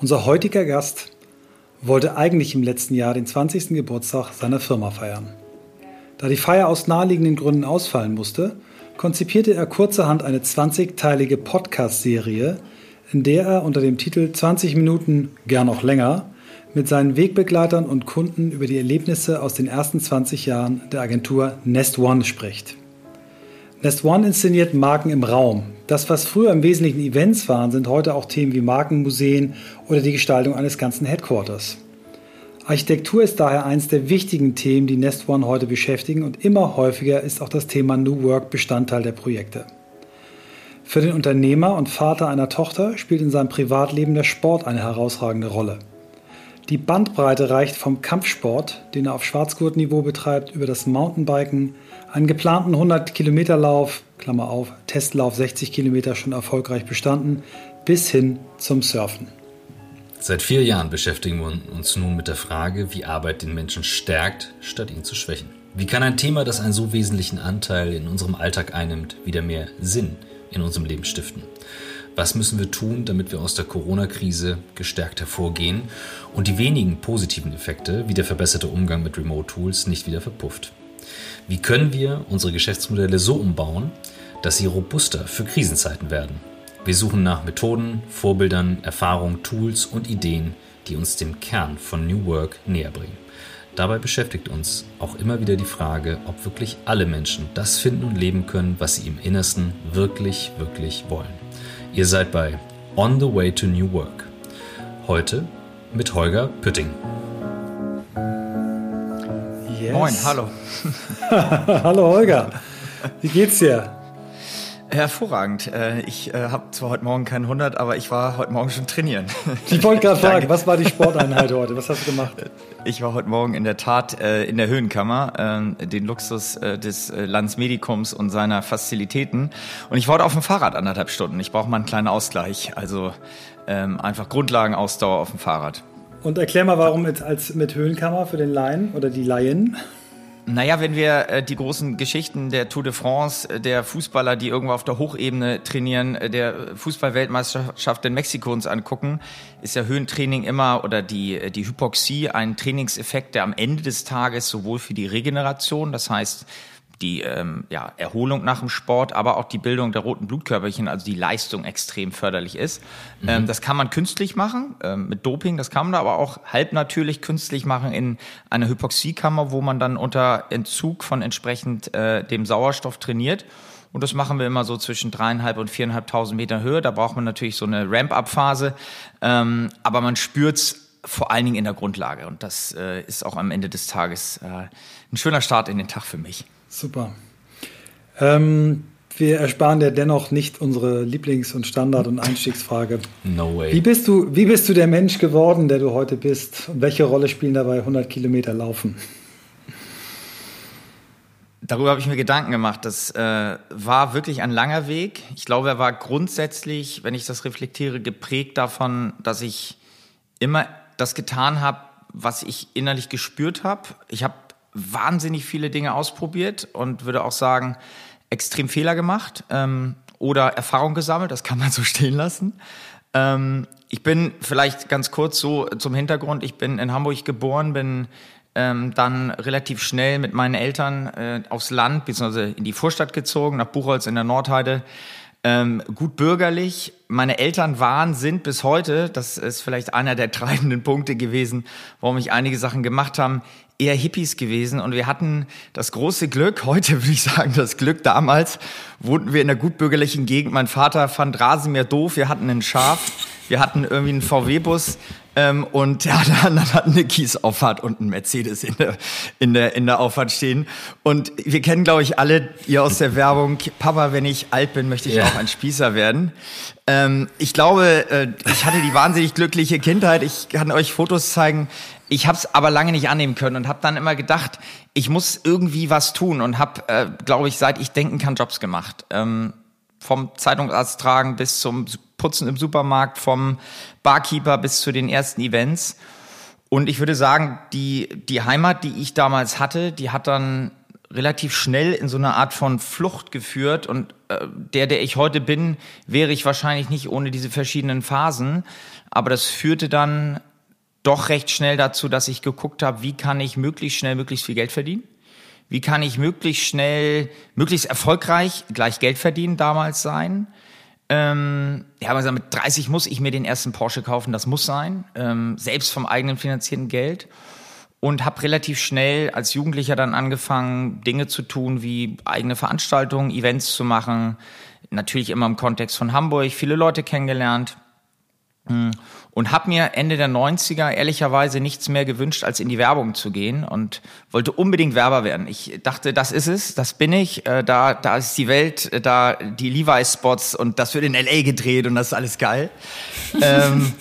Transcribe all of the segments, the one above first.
Unser heutiger Gast wollte eigentlich im letzten Jahr den 20. Geburtstag seiner Firma feiern. Da die Feier aus naheliegenden Gründen ausfallen musste, konzipierte er kurzerhand eine 20-teilige Podcast-Serie, in der er unter dem Titel 20 Minuten, gern auch länger, mit seinen Wegbegleitern und Kunden über die Erlebnisse aus den ersten 20 Jahren der Agentur Nest One spricht. Nest One inszeniert Marken im Raum. Das, was früher im Wesentlichen Events waren, sind heute auch Themen wie Markenmuseen oder die Gestaltung eines ganzen Headquarters. Architektur ist daher eines der wichtigen Themen, die Nest One heute beschäftigen und immer häufiger ist auch das Thema New Work Bestandteil der Projekte. Für den Unternehmer und Vater einer Tochter spielt in seinem Privatleben der Sport eine herausragende Rolle. Die Bandbreite reicht vom Kampfsport, den er auf Schwarzgurtniveau betreibt, über das Mountainbiken, einen geplanten 100-Kilometer-Lauf, Klammer auf, Testlauf 60 Kilometer schon erfolgreich bestanden, bis hin zum Surfen. Seit vier Jahren beschäftigen wir uns nun mit der Frage, wie Arbeit den Menschen stärkt, statt ihn zu schwächen. Wie kann ein Thema, das einen so wesentlichen Anteil in unserem Alltag einnimmt, wieder mehr Sinn in unserem Leben stiften? Was müssen wir tun, damit wir aus der Corona-Krise gestärkt hervorgehen und die wenigen positiven Effekte, wie der verbesserte Umgang mit Remote-Tools, nicht wieder verpufft? Wie können wir unsere Geschäftsmodelle so umbauen, dass sie robuster für Krisenzeiten werden? Wir suchen nach Methoden, Vorbildern, Erfahrungen, Tools und Ideen, die uns dem Kern von New Work näher bringen. Dabei beschäftigt uns auch immer wieder die Frage, ob wirklich alle Menschen das finden und leben können, was sie im Innersten wirklich, wirklich wollen. Ihr seid bei On the Way to New Work. Heute mit Holger Pütting. Yes. Moin, hallo. hallo Holger. Wie geht's dir? Hervorragend. Äh, ich äh, habe zwar heute Morgen keinen 100, aber ich war heute Morgen schon trainieren. Ich wollte gerade fragen, was war die Sporteinheit heute? Was hast du gemacht? Ich war heute Morgen in der Tat äh, in der Höhenkammer, den Luxus des Landsmedikums und seiner Fazilitäten. Und ich war heute auf dem Fahrrad anderthalb Stunden. Ich brauche mal einen kleinen Ausgleich. Also ähm, einfach Grundlagenausdauer auf dem Fahrrad. Und erklär mal, warum mit, als mit Höhenkammer für den Laien oder die Laien? Naja, wenn wir äh, die großen Geschichten der Tour de France, äh, der Fußballer, die irgendwo auf der Hochebene trainieren, äh, der Fußballweltmeisterschaft in Mexiko uns angucken, ist ja Höhentraining immer oder die, äh, die Hypoxie ein Trainingseffekt, der am Ende des Tages sowohl für die Regeneration, das heißt die ähm, ja, Erholung nach dem Sport, aber auch die Bildung der roten Blutkörperchen, also die Leistung extrem förderlich ist. Mhm. Ähm, das kann man künstlich machen ähm, mit Doping, das kann man aber auch halbnatürlich künstlich machen in einer Hypoxiekammer, wo man dann unter Entzug von entsprechend äh, dem Sauerstoff trainiert. Und das machen wir immer so zwischen dreieinhalb und viereinhalbtausend Meter Höhe. Da braucht man natürlich so eine Ramp-up-Phase, ähm, aber man spürt's vor allen Dingen in der Grundlage. Und das äh, ist auch am Ende des Tages äh, ein schöner Start in den Tag für mich. Super. Ähm, wir ersparen dir dennoch nicht unsere Lieblings- und Standard- und Einstiegsfrage. No way. Wie bist, du, wie bist du der Mensch geworden, der du heute bist? Und welche Rolle spielen dabei 100 Kilometer Laufen? Darüber habe ich mir Gedanken gemacht. Das äh, war wirklich ein langer Weg. Ich glaube, er war grundsätzlich, wenn ich das reflektiere, geprägt davon, dass ich immer das getan habe, was ich innerlich gespürt habe. Ich habe wahnsinnig viele Dinge ausprobiert und würde auch sagen, extrem Fehler gemacht ähm, oder Erfahrung gesammelt, das kann man so stehen lassen. Ähm, ich bin vielleicht ganz kurz so zum Hintergrund, ich bin in Hamburg geboren, bin ähm, dann relativ schnell mit meinen Eltern äh, aufs Land bzw. in die Vorstadt gezogen, nach Buchholz in der Nordheide. Ähm, gut bürgerlich. Meine Eltern waren, sind bis heute, das ist vielleicht einer der treibenden Punkte gewesen, warum ich einige Sachen gemacht haben, eher Hippies gewesen. Und wir hatten das große Glück, heute würde ich sagen das Glück, damals wohnten wir in einer gutbürgerlichen Gegend. Mein Vater fand Rasenmäher doof, wir hatten ein Schaf, wir hatten irgendwie einen VW-Bus ähm, und der andere hat eine Kiesauffahrt und einen Mercedes in der, in, der, in der Auffahrt stehen. Und wir kennen, glaube ich, alle, ihr aus der Werbung, Papa, wenn ich alt bin, möchte ich ja. auch ein Spießer werden. Ähm, ich glaube, äh, ich hatte die wahnsinnig glückliche Kindheit. Ich kann euch Fotos zeigen. Ich habe es aber lange nicht annehmen können und habe dann immer gedacht, ich muss irgendwie was tun und habe, äh, glaube ich, seit ich denken kann, Jobs gemacht. Ähm, vom Zeitungsarzt tragen bis zum Putzen im Supermarkt, vom Barkeeper bis zu den ersten Events. Und ich würde sagen, die, die Heimat, die ich damals hatte, die hat dann relativ schnell in so eine Art von Flucht geführt und äh, der, der ich heute bin, wäre ich wahrscheinlich nicht ohne diese verschiedenen Phasen. Aber das führte dann doch recht schnell dazu, dass ich geguckt habe, wie kann ich möglichst schnell möglichst viel Geld verdienen? Wie kann ich möglichst schnell, möglichst erfolgreich gleich Geld verdienen damals sein? Ähm, ja, aber mit 30 muss ich mir den ersten Porsche kaufen, das muss sein, ähm, selbst vom eigenen finanzierten Geld und habe relativ schnell als Jugendlicher dann angefangen, Dinge zu tun, wie eigene Veranstaltungen, Events zu machen. Natürlich immer im Kontext von Hamburg, viele Leute kennengelernt. Hm. Und habe mir Ende der 90er ehrlicherweise nichts mehr gewünscht, als in die Werbung zu gehen und wollte unbedingt Werber werden. Ich dachte, das ist es, das bin ich, äh, da, da ist die Welt, äh, da die Levi-Spots und das wird in L.A. gedreht und das ist alles geil. ähm,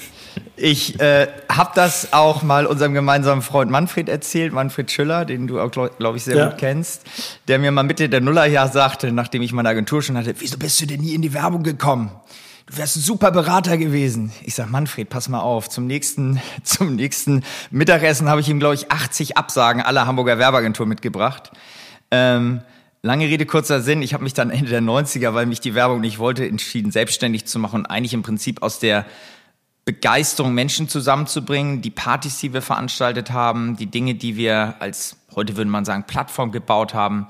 ich äh, habe das auch mal unserem gemeinsamen Freund Manfred erzählt, Manfred Schüller, den du auch, glaube glaub ich, sehr ja. gut kennst, der mir mal Mitte der Nullerjahr sagte, nachdem ich meine Agentur schon hatte, wieso bist du denn nie in die Werbung gekommen? Du wärst ein super Berater gewesen. Ich sag, Manfred, pass mal auf. Zum nächsten, zum nächsten Mittagessen habe ich ihm, glaube ich, 80 Absagen aller Hamburger Werbeagentur mitgebracht. Ähm, Lange Rede, kurzer Sinn. Ich habe mich dann Ende der 90er, weil mich die Werbung nicht wollte, entschieden, selbstständig zu machen und eigentlich im Prinzip aus der Begeisterung, Menschen zusammenzubringen, die Partys, die wir veranstaltet haben, die Dinge, die wir als, heute würde man sagen, Plattform gebaut haben,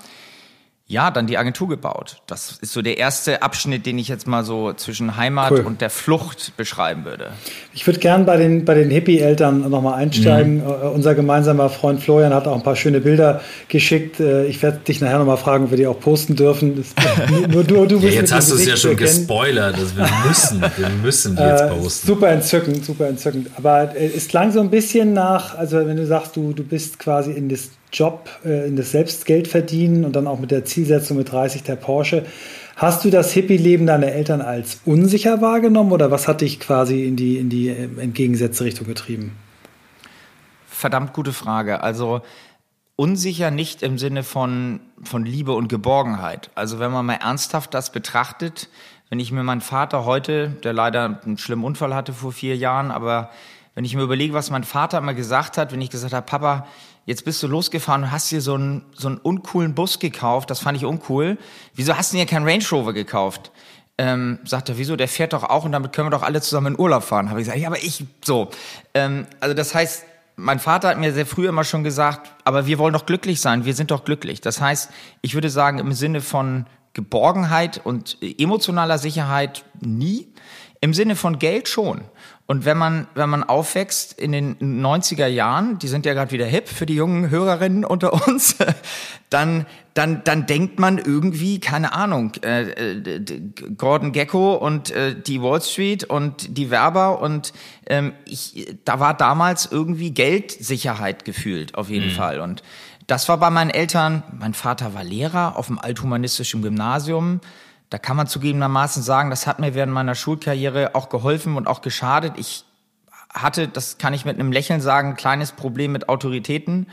ja, dann die Agentur gebaut. Das ist so der erste Abschnitt, den ich jetzt mal so zwischen Heimat cool. und der Flucht beschreiben würde. Ich würde gern bei den, bei den Hippie-Eltern nochmal einsteigen. Mhm. Uh, unser gemeinsamer Freund Florian hat auch ein paar schöne Bilder geschickt. Äh, ich werde dich nachher nochmal fragen, ob wir die auch posten dürfen. nur du, du ja, jetzt hast du es ja schon gespoilert. Also wir müssen, wir müssen die jetzt posten. super entzückend, super entzückend. Aber es klang so ein bisschen nach, also wenn du sagst, du, du bist quasi in das Job, äh, in das Selbstgeld verdienen und dann auch mit der Zielsetzung mit 30 der Porsche. Hast du das Hippie-Leben deiner Eltern als unsicher wahrgenommen oder was hat dich quasi in die, in die äh, entgegengesetzte Richtung getrieben? Verdammt gute Frage. Also unsicher nicht im Sinne von, von Liebe und Geborgenheit. Also wenn man mal ernsthaft das betrachtet, wenn ich mir meinen Vater heute, der leider einen schlimmen Unfall hatte vor vier Jahren, aber wenn ich mir überlege, was mein Vater immer gesagt hat, wenn ich gesagt habe, Papa, jetzt bist du losgefahren und hast dir so einen, so einen uncoolen Bus gekauft, das fand ich uncool. Wieso hast du dir keinen Range Rover gekauft? Ähm, sagt er, wieso, der fährt doch auch und damit können wir doch alle zusammen in Urlaub fahren. Habe ich gesagt, ja, aber ich, so. Ähm, also das heißt, mein Vater hat mir sehr früh immer schon gesagt, aber wir wollen doch glücklich sein, wir sind doch glücklich. Das heißt, ich würde sagen, im Sinne von Geborgenheit und emotionaler Sicherheit nie. Im Sinne von Geld schon. Und wenn man, wenn man aufwächst in den 90er Jahren, die sind ja gerade wieder hip für die jungen Hörerinnen unter uns, dann, dann, dann denkt man irgendwie, keine Ahnung, äh, äh, Gordon Gecko und äh, die Wall Street und die Werber und ähm, ich, da war damals irgendwie Geldsicherheit gefühlt, auf jeden mhm. Fall. Und das war bei meinen Eltern, mein Vater war Lehrer auf dem althumanistischen Gymnasium, da kann man zugegebenermaßen sagen, das hat mir während meiner Schulkarriere auch geholfen und auch geschadet. Ich hatte, das kann ich mit einem Lächeln sagen, ein kleines Problem mit Autoritäten.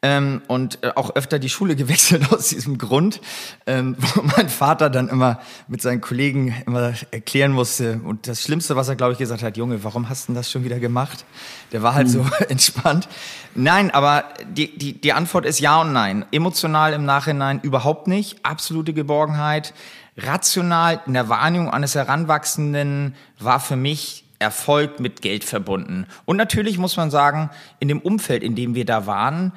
Ähm, und äh, auch öfter die Schule gewechselt aus diesem Grund, ähm, wo mein Vater dann immer mit seinen Kollegen immer erklären musste. Und das Schlimmste, was er, glaube ich, gesagt hat, Junge, warum hast du das schon wieder gemacht? Der war halt mhm. so entspannt. Nein, aber die, die, die Antwort ist ja und nein. Emotional im Nachhinein überhaupt nicht. Absolute Geborgenheit rational in der Wahrnehmung eines Heranwachsenden war für mich Erfolg mit Geld verbunden. Und natürlich muss man sagen, in dem Umfeld, in dem wir da waren,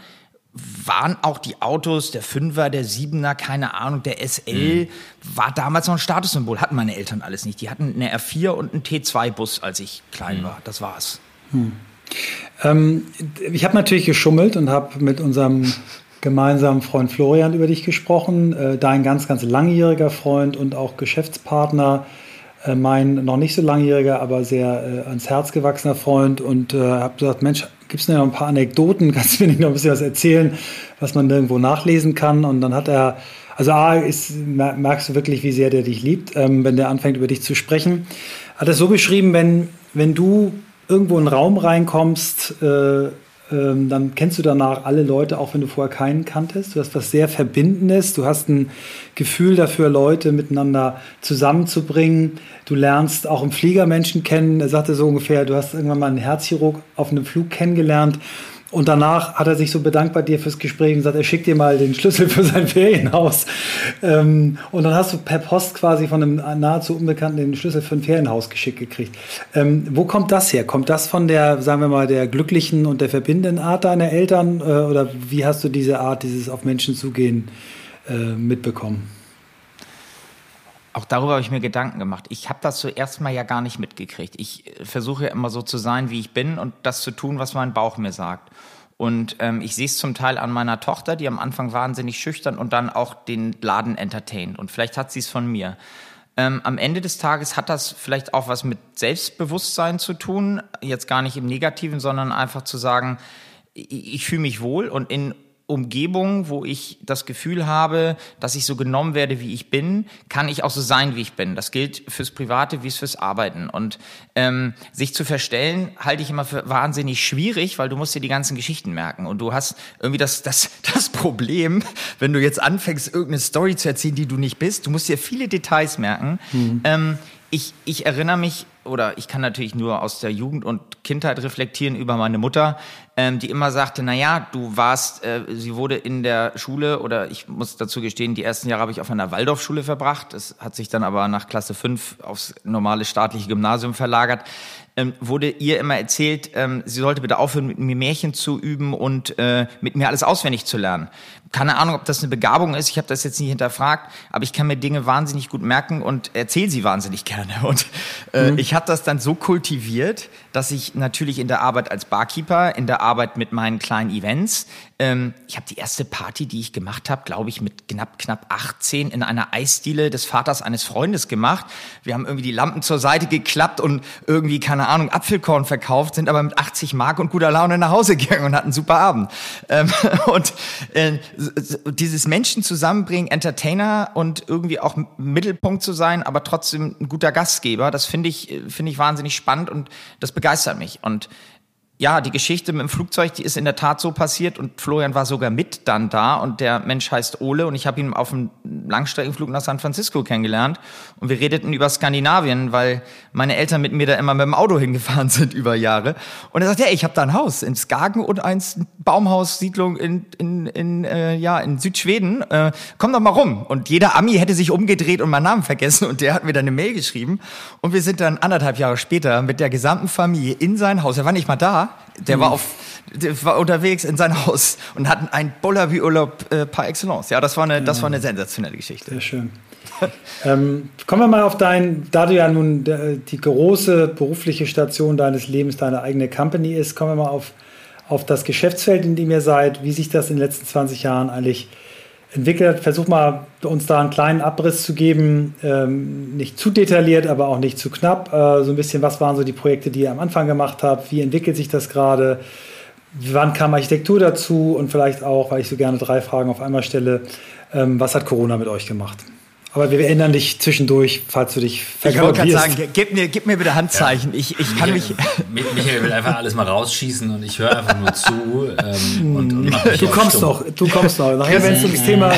waren auch die Autos, der Fünfer, der Siebener, keine Ahnung, der SL, mhm. war damals noch ein Statussymbol. Hatten meine Eltern alles nicht. Die hatten eine R4 und einen T2-Bus, als ich klein mhm. war. Das war's. Mhm. Ähm, ich habe natürlich geschummelt und habe mit unserem gemeinsamen Freund Florian über dich gesprochen, äh, dein ganz, ganz langjähriger Freund und auch Geschäftspartner, äh, mein noch nicht so langjähriger, aber sehr äh, ans Herz gewachsener Freund. Und äh, habe gesagt, Mensch, gibt es noch ein paar Anekdoten, kannst du mir nicht noch ein bisschen was erzählen, was man nirgendwo nachlesen kann? Und dann hat er, also A, ist, merkst du wirklich, wie sehr der dich liebt, ähm, wenn der anfängt über dich zu sprechen, hat er so beschrieben, wenn, wenn du irgendwo in einen Raum reinkommst, äh, ähm, dann kennst du danach alle Leute, auch wenn du vorher keinen kanntest. Du hast was sehr Verbindendes, du hast ein Gefühl dafür, Leute miteinander zusammenzubringen. Du lernst auch im Flieger Menschen kennen. Er sagte so ungefähr, du hast irgendwann mal einen Herzchirurg auf einem Flug kennengelernt Und danach hat er sich so bedankt bei dir fürs Gespräch und gesagt, er schickt dir mal den Schlüssel für sein Ferienhaus. Ähm, und dann hast du per Post quasi von einem nahezu Unbekannten den Schlüssel für ein Ferienhaus geschickt gekriegt. Ähm, wo kommt das her? Kommt das von der, sagen wir mal, der glücklichen und der verbindenden Art deiner Eltern? Äh, oder wie hast du diese Art, dieses auf Menschen zugehen, äh, mitbekommen? Auch darüber habe ich mir Gedanken gemacht. Ich habe das zuerst mal ja gar nicht mitgekriegt. Ich äh, versuche ja immer so zu sein, wie ich bin und das zu tun, was mein Bauch mir sagt. Und ähm, ich sehe es zum Teil an meiner Tochter, die am Anfang wahnsinnig schüchtern und dann auch den Laden entertaint. Und vielleicht hat sie es von mir. Ähm, am Ende des Tages hat das vielleicht auch was mit Selbstbewusstsein zu tun. Jetzt gar nicht im Negativen, sondern einfach zu sagen, ich, ich fühle mich wohl und in Umgebung, wo ich das Gefühl habe, dass ich so genommen werde, wie ich bin, kann ich auch so sein, wie ich bin. Das gilt fürs Private wie es fürs Arbeiten. Und ähm, sich zu verstellen, halte ich immer für wahnsinnig schwierig, weil du musst dir die ganzen Geschichten merken. Und du hast irgendwie das, das, das Problem, wenn du jetzt anfängst, irgendeine Story zu erzählen, die du nicht bist, du musst dir viele Details merken. Mhm. Ähm, ich, ich erinnere mich, oder ich kann natürlich nur aus der Jugend und Kindheit reflektieren über meine Mutter, ähm, die immer sagte, na ja, du warst, äh, sie wurde in der Schule, oder ich muss dazu gestehen, die ersten Jahre habe ich auf einer Waldorfschule verbracht. Das hat sich dann aber nach Klasse 5 aufs normale staatliche Gymnasium verlagert ähm, wurde ihr immer erzählt, ähm, sie sollte bitte aufhören, mit mir Märchen zu üben und äh, mit mir alles auswendig zu lernen. Keine Ahnung, ob das eine Begabung ist, ich habe das jetzt nicht hinterfragt, aber ich kann mir Dinge wahnsinnig gut merken und erzähle sie wahnsinnig gerne. Und äh, mhm. ich habe das dann so kultiviert, dass ich natürlich in der Arbeit als Barkeeper, in der Arbeit mit meinen kleinen Events, ähm, ich habe die erste Party, die ich gemacht habe, glaube ich, mit knapp, knapp 18 in einer Eisdiele des Vaters eines Freundes gemacht. Wir haben irgendwie die Lampen zur Seite geklappt und irgendwie, keine Ahnung, Apfelkorn verkauft, sind aber mit 80 Mark und guter Laune nach Hause gegangen und hatten einen super Abend. Ähm, und äh, dieses Menschen zusammenbringen, Entertainer und irgendwie auch Mittelpunkt zu sein, aber trotzdem ein guter Gastgeber, das finde ich, äh, finde ich wahnsinnig spannend und das begeistert mich. Und ja, die Geschichte mit dem Flugzeug, die ist in der Tat so passiert und Florian war sogar mit dann da und der Mensch heißt Ole und ich habe ihn auf einem Langstreckenflug nach San Francisco kennengelernt und wir redeten über Skandinavien, weil meine Eltern mit mir da immer mit dem Auto hingefahren sind über Jahre. Und er sagt, ja, ich habe da ein Haus in Skagen und eins Baumhaussiedlung in in in äh, ja in Südschweden, äh, komm doch mal rum. Und jeder Ami hätte sich umgedreht und meinen Namen vergessen und der hat mir dann eine Mail geschrieben. Und wir sind dann anderthalb Jahre später mit der gesamten Familie in sein Haus, er war nicht mal da der war mhm. auf, der war unterwegs in sein Haus und hatten ein Bullaby-Urlaub äh, par excellence. Ja, das war eine, das war eine sensationelle Geschichte. Sehr schön. ähm, kommen wir mal auf dein, da du ja nun die große berufliche Station deines Lebens deine eigene Company ist, kommen wir mal auf, auf das Geschäftsfeld, in dem ihr seid, wie sich das in den letzten 20 Jahren eigentlich entwickelt. Versuch mal, uns da einen kleinen Abriss zu geben. Ähm, nicht zu detailliert, aber auch nicht zu knapp. Äh, so ein bisschen, was waren so die Projekte, die ihr am Anfang gemacht habt? Wie entwickelt sich das gerade? Wann kam Architektur dazu? Und vielleicht auch, weil ich so gerne drei Fragen auf einmal stelle, ähm, was hat Corona mit euch gemacht? Aber wir erinnern dich zwischendurch, falls du dich vergalopierst. Ich wollte gerade sagen, gib mir, gib mir bitte Handzeichen. Ja. Ich, ich kann Michael, mich... Michael will einfach alles mal rausschießen und ich höre einfach nur zu. Ähm, und, und du kommst noch, du kommst noch. Nachher, wenn es ums Thema,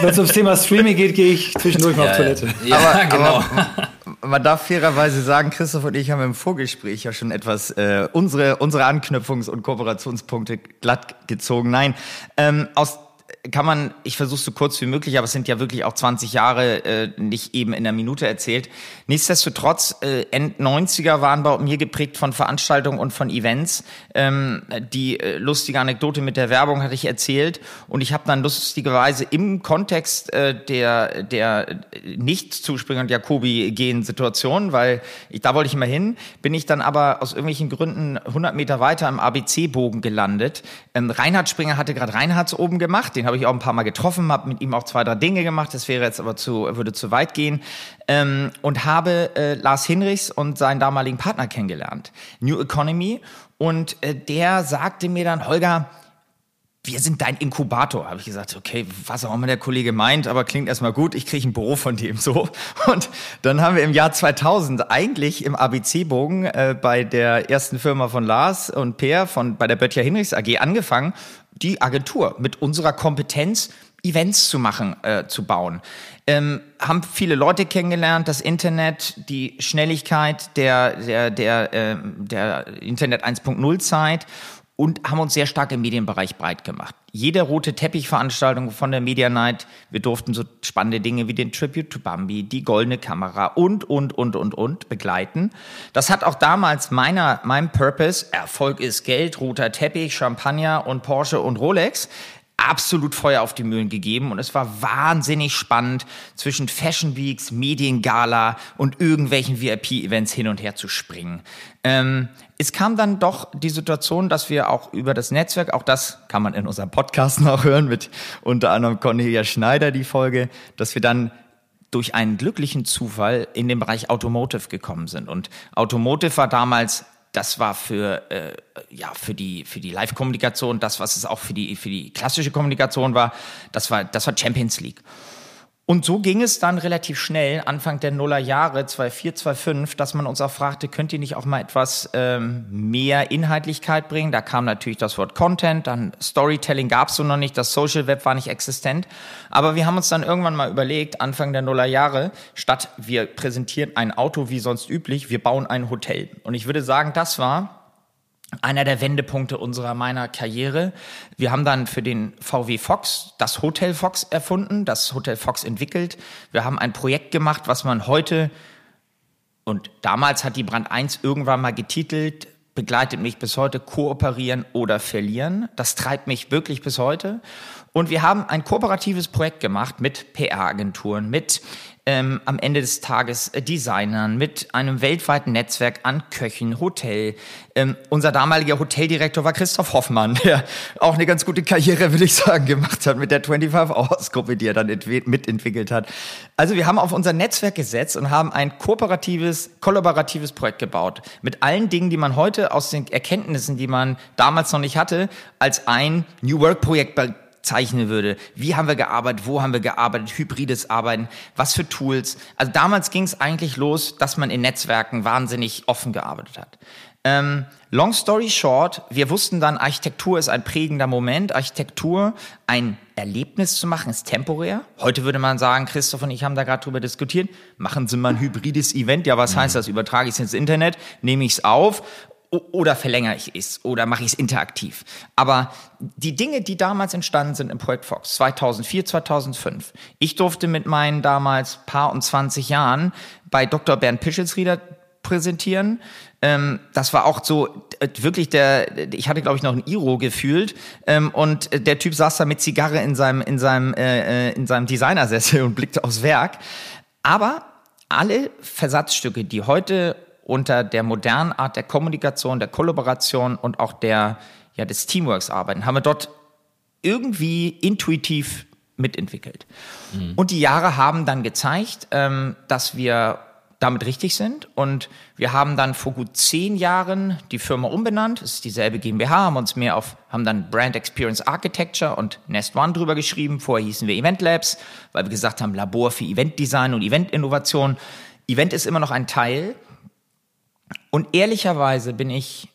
wenn es ums Thema Streaming geht, gehe ich zwischendurch mal auf Toilette. Ja, aber, genau. Aber man darf fairerweise sagen, Christoph und ich haben im Vorgespräch ja schon etwas äh, unsere, unsere Anknüpfungs- und Kooperationspunkte glatt gezogen. Nein, ähm, aus kann man, ich versuche so kurz wie möglich, aber es sind ja wirklich auch 20 Jahre äh, nicht eben in einer Minute erzählt. Nichtsdestotrotz, äh, End 90er waren bei mir geprägt von Veranstaltungen und von Events. Ähm, die äh, lustige Anekdote mit der Werbung hatte ich erzählt und ich habe dann lustigerweise im Kontext äh, der, der Nicht-Zuspringer und Jakobi-Gehen-Situation, weil ich, da wollte ich immer hin, bin ich dann aber aus irgendwelchen Gründen 100 Meter weiter im ABC-Bogen gelandet. Ähm, Reinhard Springer hatte gerade Reinhards oben gemacht, den habe ich auch ein paar Mal getroffen, habe mit ihm auch zwei, drei Dinge gemacht. Das wäre jetzt aber zu, würde zu weit gehen. Ähm, und habe äh, Lars Hinrichs und seinen damaligen Partner kennengelernt. New Economy. Und äh, der sagte mir dann, Holger, wir sind dein Inkubator. Habe ich gesagt, okay, was auch immer der Kollege meint, aber klingt erstmal gut. Ich kriege ein Büro von dem so. Und dann haben wir im Jahr 2000 eigentlich im ABC-Bogen äh, bei der ersten Firma von Lars und Peer von bei der Böttcher Hinrichs AG angefangen die Agentur mit unserer Kompetenz Events zu machen, äh, zu bauen. Ähm, haben viele Leute kennengelernt, das Internet, die Schnelligkeit der, der, der, äh, der Internet 1.0 Zeit und haben uns sehr stark im Medienbereich breit gemacht. Jede rote Teppichveranstaltung von der Media Night, wir durften so spannende Dinge wie den Tribute to Bambi, die goldene Kamera und, und, und, und, und begleiten. Das hat auch damals meiner, meinem Purpose, Erfolg ist Geld, roter Teppich, Champagner und Porsche und Rolex, absolut Feuer auf die Mühlen gegeben und es war wahnsinnig spannend zwischen Fashion Weeks, Mediengala und irgendwelchen VIP-Events hin und her zu springen. Ähm, es kam dann doch die Situation, dass wir auch über das Netzwerk, auch das kann man in unserem Podcast noch hören mit unter anderem Cornelia Schneider die Folge, dass wir dann durch einen glücklichen Zufall in den Bereich Automotive gekommen sind. Und Automotive war damals das war für, äh, ja, für die, für die Live-Kommunikation, das, was es auch für die, für die klassische Kommunikation war, das war, das war Champions League. Und so ging es dann relativ schnell, Anfang der Nuller Jahre, 2004, 2005, dass man uns auch fragte, könnt ihr nicht auch mal etwas ähm, mehr Inhaltlichkeit bringen? Da kam natürlich das Wort Content, dann Storytelling gab es so noch nicht, das Social Web war nicht existent. Aber wir haben uns dann irgendwann mal überlegt, Anfang der Nuller Jahre, statt wir präsentieren ein Auto wie sonst üblich, wir bauen ein Hotel. Und ich würde sagen, das war einer der Wendepunkte unserer meiner Karriere. Wir haben dann für den VW Fox das Hotel Fox erfunden, das Hotel Fox entwickelt. Wir haben ein Projekt gemacht, was man heute und damals hat die Brand 1 irgendwann mal getitelt, begleitet mich bis heute, kooperieren oder verlieren. Das treibt mich wirklich bis heute. Und wir haben ein kooperatives Projekt gemacht mit PR-Agenturen, mit ähm, am Ende des Tages äh, Designern, mit einem weltweiten Netzwerk an Köchen, Hotel. Ähm, unser damaliger Hoteldirektor war Christoph Hoffmann, der auch eine ganz gute Karriere, würde ich sagen, gemacht hat mit der 25 Hours Gruppe, die er dann mitentwickelt hat. Also wir haben auf unser Netzwerk gesetzt und haben ein kooperatives, kollaboratives Projekt gebaut. Mit allen Dingen, die man heute aus den Erkenntnissen, die man damals noch nicht hatte, als ein New Work Projekt zeichnen würde. Wie haben wir gearbeitet? Wo haben wir gearbeitet? Hybrides Arbeiten? Was für Tools? Also damals ging es eigentlich los, dass man in Netzwerken wahnsinnig offen gearbeitet hat. Ähm, long story short, wir wussten dann, Architektur ist ein prägender Moment. Architektur, ein Erlebnis zu machen, ist temporär. Heute würde man sagen, Christoph und ich haben da gerade drüber diskutiert, machen Sie mal ein hybrides Event. Ja, was heißt das? Übertrage ich es ins Internet, nehme ich es auf oder verlängere ich es oder mache ich es interaktiv. Aber die Dinge, die damals entstanden sind im Projekt Fox, 2004, 2005, ich durfte mit meinen damals paar und 20 Jahren bei Dr. Bernd Pischelsrieder präsentieren. Ähm, das war auch so äh, wirklich der, ich hatte glaube ich noch ein Iro gefühlt ähm, und der Typ saß da mit Zigarre in seinem in seinem äh, äh in seinem Designersessel und blickte aufs Werk. Aber alle Versatzstücke, die heute unter der modernen Art der Kommunikation, der Kollaboration und auch der, ja, des Teamworks arbeiten, haben wir dort irgendwie intuitiv mitentwickelt. Mhm. Und die Jahre haben dann gezeigt, ähm, dass wir damit richtig sind. Und wir haben dann vor gut zehn Jahren die Firma umbenannt. Es ist dieselbe GmbH, haben uns mehr auf, haben dann Brand Experience Architecture und Nest One drüber geschrieben. Vorher hießen wir Event Labs, weil wir gesagt haben, Labor für Event Design und Event Innovation. Event ist immer noch ein Teil, und ehrlicherweise bin ich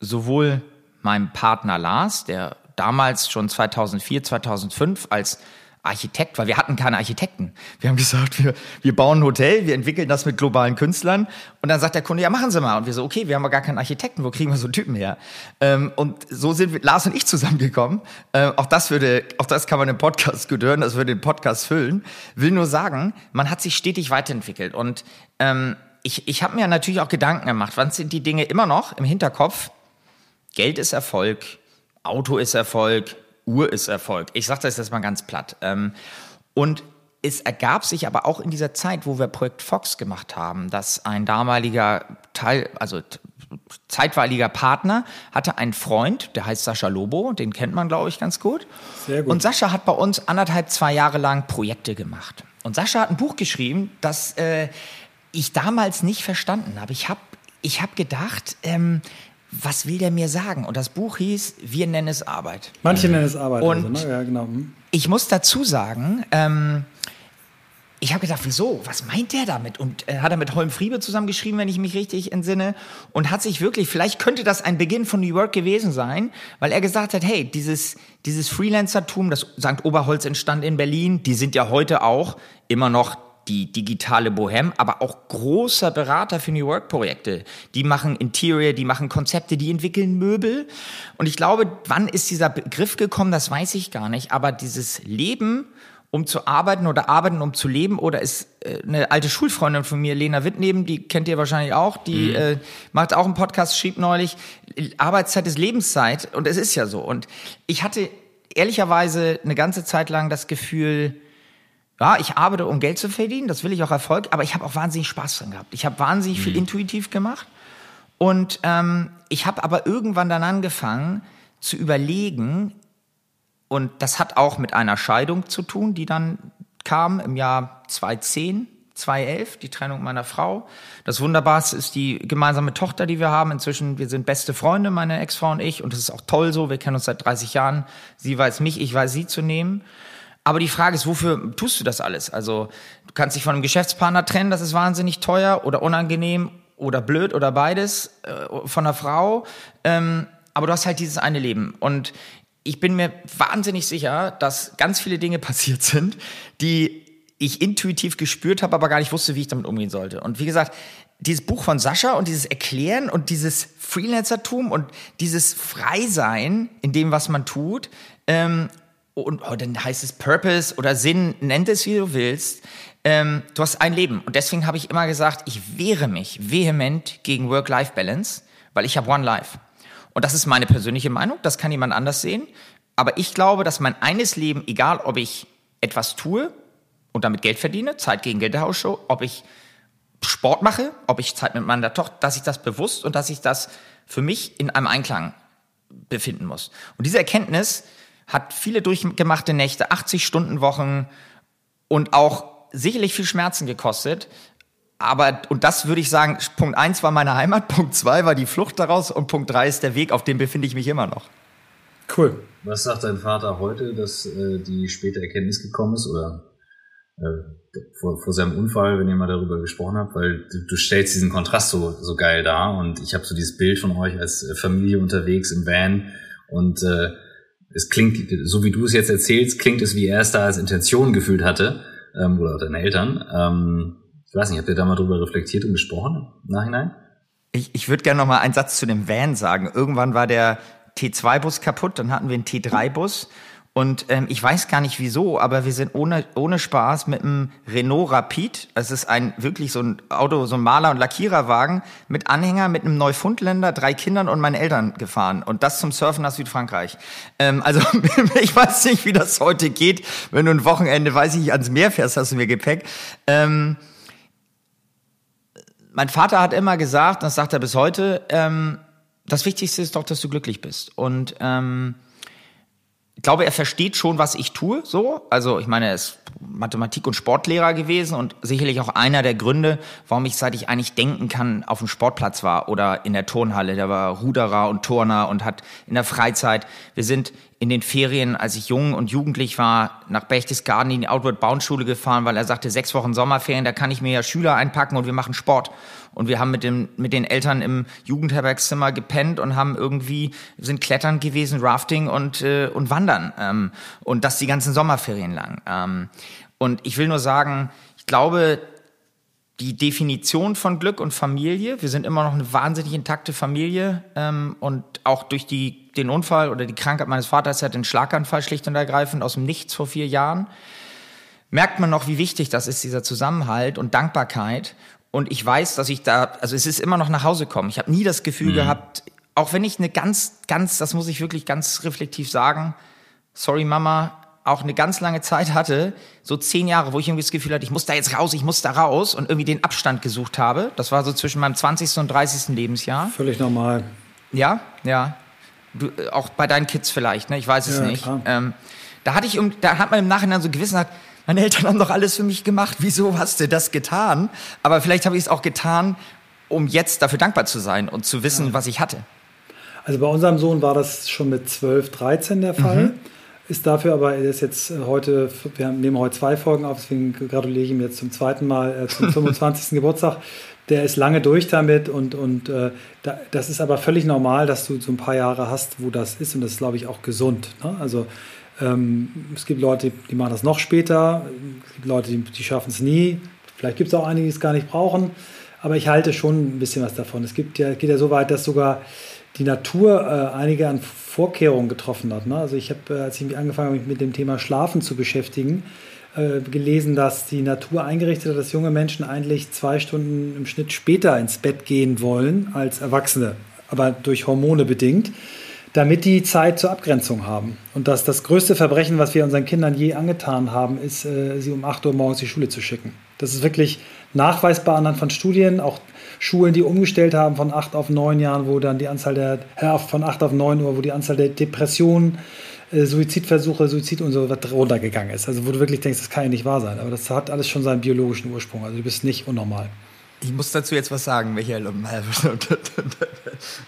sowohl meinem Partner Lars, der damals schon 2004, 2005 als Architekt, weil wir hatten keine Architekten. Wir haben gesagt, wir, wir bauen ein Hotel, wir entwickeln das mit globalen Künstlern. Und dann sagt der Kunde, ja, machen Sie mal. Und wir so, okay, wir haben gar keinen Architekten, wo kriegen wir so einen Typen her? Ähm, und so sind wir, Lars und ich zusammengekommen. Ähm, auch das würde, auch das kann man im Podcast gut hören, das würde den Podcast füllen. Will nur sagen, man hat sich stetig weiterentwickelt. Und ähm, ich, ich habe mir natürlich auch Gedanken gemacht, wann sind die Dinge immer noch im Hinterkopf? Geld ist Erfolg, Auto ist Erfolg, Uhr ist Erfolg. Ich sage das jetzt mal ganz platt. Ähm, und es ergab sich aber auch in dieser Zeit, wo wir Projekt Fox gemacht haben, dass ein damaliger Teil, also zeitweiliger Partner hatte einen Freund, der heißt Sascha Lobo, den kennt man, glaube ich, ganz gut. Sehr gut. Und Sascha hat bei uns anderthalb, zwei Jahre lang Projekte gemacht. Und Sascha hat ein Buch geschrieben, das äh, ich damals nicht verstanden habe. Ich habe ich hab gedacht, ähm, was will der mir sagen? Und das Buch hieß Wir nennen es Arbeit. Manche nennen es Arbeit. Und also, ne? ja, genau. Hm. ich muss dazu sagen, ähm, ich habe gedacht, wieso? Was meint der damit? Und äh, hat er mit Holm Friebe zusammengeschrieben, wenn ich mich richtig entsinne, und hat sich wirklich, vielleicht könnte das ein Beginn von New York gewesen sein, weil er gesagt hat, hey, dieses, dieses Freelancertum, das St. Oberholz entstand in Berlin, die sind ja heute auch immer noch die digitale Bohem, aber auch großer Berater für New Work-Projekte. Die machen Interior, die machen Konzepte, die entwickeln Möbel. Und ich glaube, wann ist dieser Begriff gekommen, das weiß ich gar nicht. Aber dieses Leben, um zu arbeiten oder arbeiten, um zu leben, oder ist äh, eine alte Schulfreundin von mir, Lena Wittneben, die kennt ihr wahrscheinlich auch, die mhm. äh, macht auch einen Podcast, schrieb neulich, Arbeitszeit ist Lebenszeit. Und es ist ja so. Und ich hatte ehrlicherweise eine ganze Zeit lang das Gefühl, ja, ich arbeite, um Geld zu verdienen, das will ich auch Erfolg, aber ich habe auch wahnsinnig Spaß dran gehabt. Ich habe wahnsinnig viel mhm. intuitiv gemacht und ähm, ich habe aber irgendwann dann angefangen zu überlegen, und das hat auch mit einer Scheidung zu tun, die dann kam im Jahr 2010, 2011, die Trennung meiner Frau. Das Wunderbarste ist die gemeinsame Tochter, die wir haben. Inzwischen, wir sind beste Freunde, meine Ex-Frau und ich. Und das ist auch toll so. Wir kennen uns seit 30 Jahren. Sie weiß mich, ich weiß sie zu nehmen. Aber die Frage ist, wofür tust du das alles? Also du kannst dich von einem Geschäftspartner trennen, das ist wahnsinnig teuer oder unangenehm oder blöd oder beides äh, von einer Frau. Ähm, aber du hast halt dieses eine Leben. Und ich bin mir wahnsinnig sicher, dass ganz viele Dinge passiert sind, die ich intuitiv gespürt habe, aber gar nicht wusste, wie ich damit umgehen sollte. Und wie gesagt, dieses Buch von Sascha und dieses Erklären und dieses Freelancertum und dieses Freisein in dem, was man tut, ähm, und oh, dann heißt es Purpose oder Sinn, nennt es wie du willst. Ähm, du hast ein Leben. Und deswegen habe ich immer gesagt, ich wehre mich vehement gegen Work-Life-Balance, weil ich habe One Life. Und das ist meine persönliche Meinung, das kann jemand anders sehen. Aber ich glaube, dass mein eines Leben, egal ob ich etwas tue und damit Geld verdiene, Zeit gegen Geld der Hausshow, ob ich Sport mache, ob ich Zeit mit meiner Tochter, dass ich das bewusst und dass ich das für mich in einem Einklang befinden muss. Und diese Erkenntnis, hat viele durchgemachte Nächte, 80 Stunden Wochen und auch sicherlich viel Schmerzen gekostet. Aber, und das würde ich sagen, Punkt eins war meine Heimat, Punkt zwei war die Flucht daraus und Punkt drei ist der Weg, auf dem befinde ich mich immer noch. Cool. Was sagt dein Vater heute, dass äh, die späte Erkenntnis gekommen ist oder äh, vor, vor seinem Unfall, wenn ihr mal darüber gesprochen habt, weil du, du stellst diesen Kontrast so, so geil dar und ich habe so dieses Bild von euch als Familie unterwegs im Van und äh, es klingt, so wie du es jetzt erzählst, klingt es, wie er es da als Intention gefühlt hatte, ähm, oder deine Eltern. Ähm, ich weiß nicht, habt ihr da mal drüber reflektiert und gesprochen im Nachhinein? Ich, ich würde gerne noch mal einen Satz zu dem Van sagen. Irgendwann war der T2-Bus kaputt, dann hatten wir einen T3-Bus und ähm, ich weiß gar nicht wieso, aber wir sind ohne, ohne Spaß mit einem Renault Rapid, das ist ein wirklich so ein Auto, so ein Maler- und Lackiererwagen, mit Anhänger, mit einem Neufundländer, drei Kindern und meinen Eltern gefahren. Und das zum Surfen nach Südfrankreich. Ähm, also ich weiß nicht, wie das heute geht. Wenn du ein Wochenende, weiß ich nicht, ans Meer fährst, hast du mir Gepäck. Ähm, mein Vater hat immer gesagt, das sagt er bis heute, ähm, das Wichtigste ist doch, dass du glücklich bist. Und ähm, ich glaube, er versteht schon, was ich tue, so. Also, ich meine, er ist Mathematik- und Sportlehrer gewesen und sicherlich auch einer der Gründe, warum ich, seit ich eigentlich denken kann, auf dem Sportplatz war oder in der Turnhalle. Der war Ruderer und Turner und hat in der Freizeit, wir sind in den Ferien, als ich jung und jugendlich war, nach Berchtesgaden in die Outward Bound Schule gefahren, weil er sagte, sechs Wochen Sommerferien, da kann ich mir ja Schüler einpacken und wir machen Sport. Und wir haben mit, dem, mit den Eltern im Jugendherbergszimmer gepennt und haben irgendwie, sind klettern gewesen, Rafting und, äh, und Wandern. Ähm, und das die ganzen Sommerferien lang. Ähm, und ich will nur sagen, ich glaube, die Definition von Glück und Familie, wir sind immer noch eine wahnsinnig intakte Familie ähm, und auch durch die, den Unfall oder die Krankheit meines Vaters, er hat den Schlaganfall schlicht und ergreifend aus dem Nichts vor vier Jahren, merkt man noch, wie wichtig das ist, dieser Zusammenhalt und Dankbarkeit und ich weiß, dass ich da, also es ist immer noch nach Hause kommen. Ich habe nie das Gefühl mhm. gehabt, auch wenn ich eine ganz, ganz, das muss ich wirklich ganz reflektiv sagen, sorry Mama, auch eine ganz lange Zeit hatte, so zehn Jahre, wo ich irgendwie das Gefühl hatte, ich muss da jetzt raus, ich muss da raus und irgendwie den Abstand gesucht habe. Das war so zwischen meinem 20. und 30. Lebensjahr. Völlig normal. Ja, ja. Du, äh, auch bei deinen Kids vielleicht, ne? Ich weiß es ja, nicht. Ähm, da hatte ich, da hat man im Nachhinein so Gewissenheit, meine Eltern haben doch alles für mich gemacht. Wieso hast du das getan? Aber vielleicht habe ich es auch getan, um jetzt dafür dankbar zu sein und zu wissen, ja. was ich hatte. Also bei unserem Sohn war das schon mit 12, 13 der Fall. Mhm. Ist dafür aber, er ist jetzt äh, heute, wir nehmen heute zwei Folgen auf, deswegen gratuliere ich ihm jetzt zum zweiten Mal äh, zum 25. Geburtstag. Der ist lange durch damit und, und äh, da, das ist aber völlig normal, dass du so ein paar Jahre hast, wo das ist und das ist, glaube ich, auch gesund. Ne? Also ähm, es gibt Leute, die machen das noch später, es gibt Leute, die, die schaffen es nie. Vielleicht gibt es auch einige, die es gar nicht brauchen, aber ich halte schon ein bisschen was davon. Es gibt ja, geht ja so weit, dass sogar die Natur äh, einige an Vorkehrungen getroffen hat. Ne? Also ich habe, äh, als ich mich angefangen habe, mich mit dem Thema Schlafen zu beschäftigen, äh, gelesen, dass die Natur eingerichtet hat, dass junge Menschen eigentlich zwei Stunden im Schnitt später ins Bett gehen wollen als Erwachsene, aber durch Hormone bedingt, damit die Zeit zur Abgrenzung haben. Und dass das größte Verbrechen, was wir unseren Kindern je angetan haben, ist, äh, sie um 8 Uhr morgens die Schule zu schicken. Das ist wirklich nachweisbar anhand von Studien, auch Schulen, die umgestellt haben von 8 auf 9 Jahren, wo dann die Anzahl der, von 8 auf 9 Uhr, wo die Anzahl der Depressionen äh, Suizidversuche, Suizid und so was runtergegangen ist. Also wo du wirklich denkst, das kann ja nicht wahr sein. Aber das hat alles schon seinen biologischen Ursprung. Also du bist nicht unnormal. Ich muss dazu jetzt was sagen, Michael und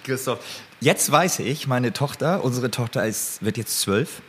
Christoph. Jetzt weiß ich, meine Tochter, unsere Tochter ist, wird jetzt zwölf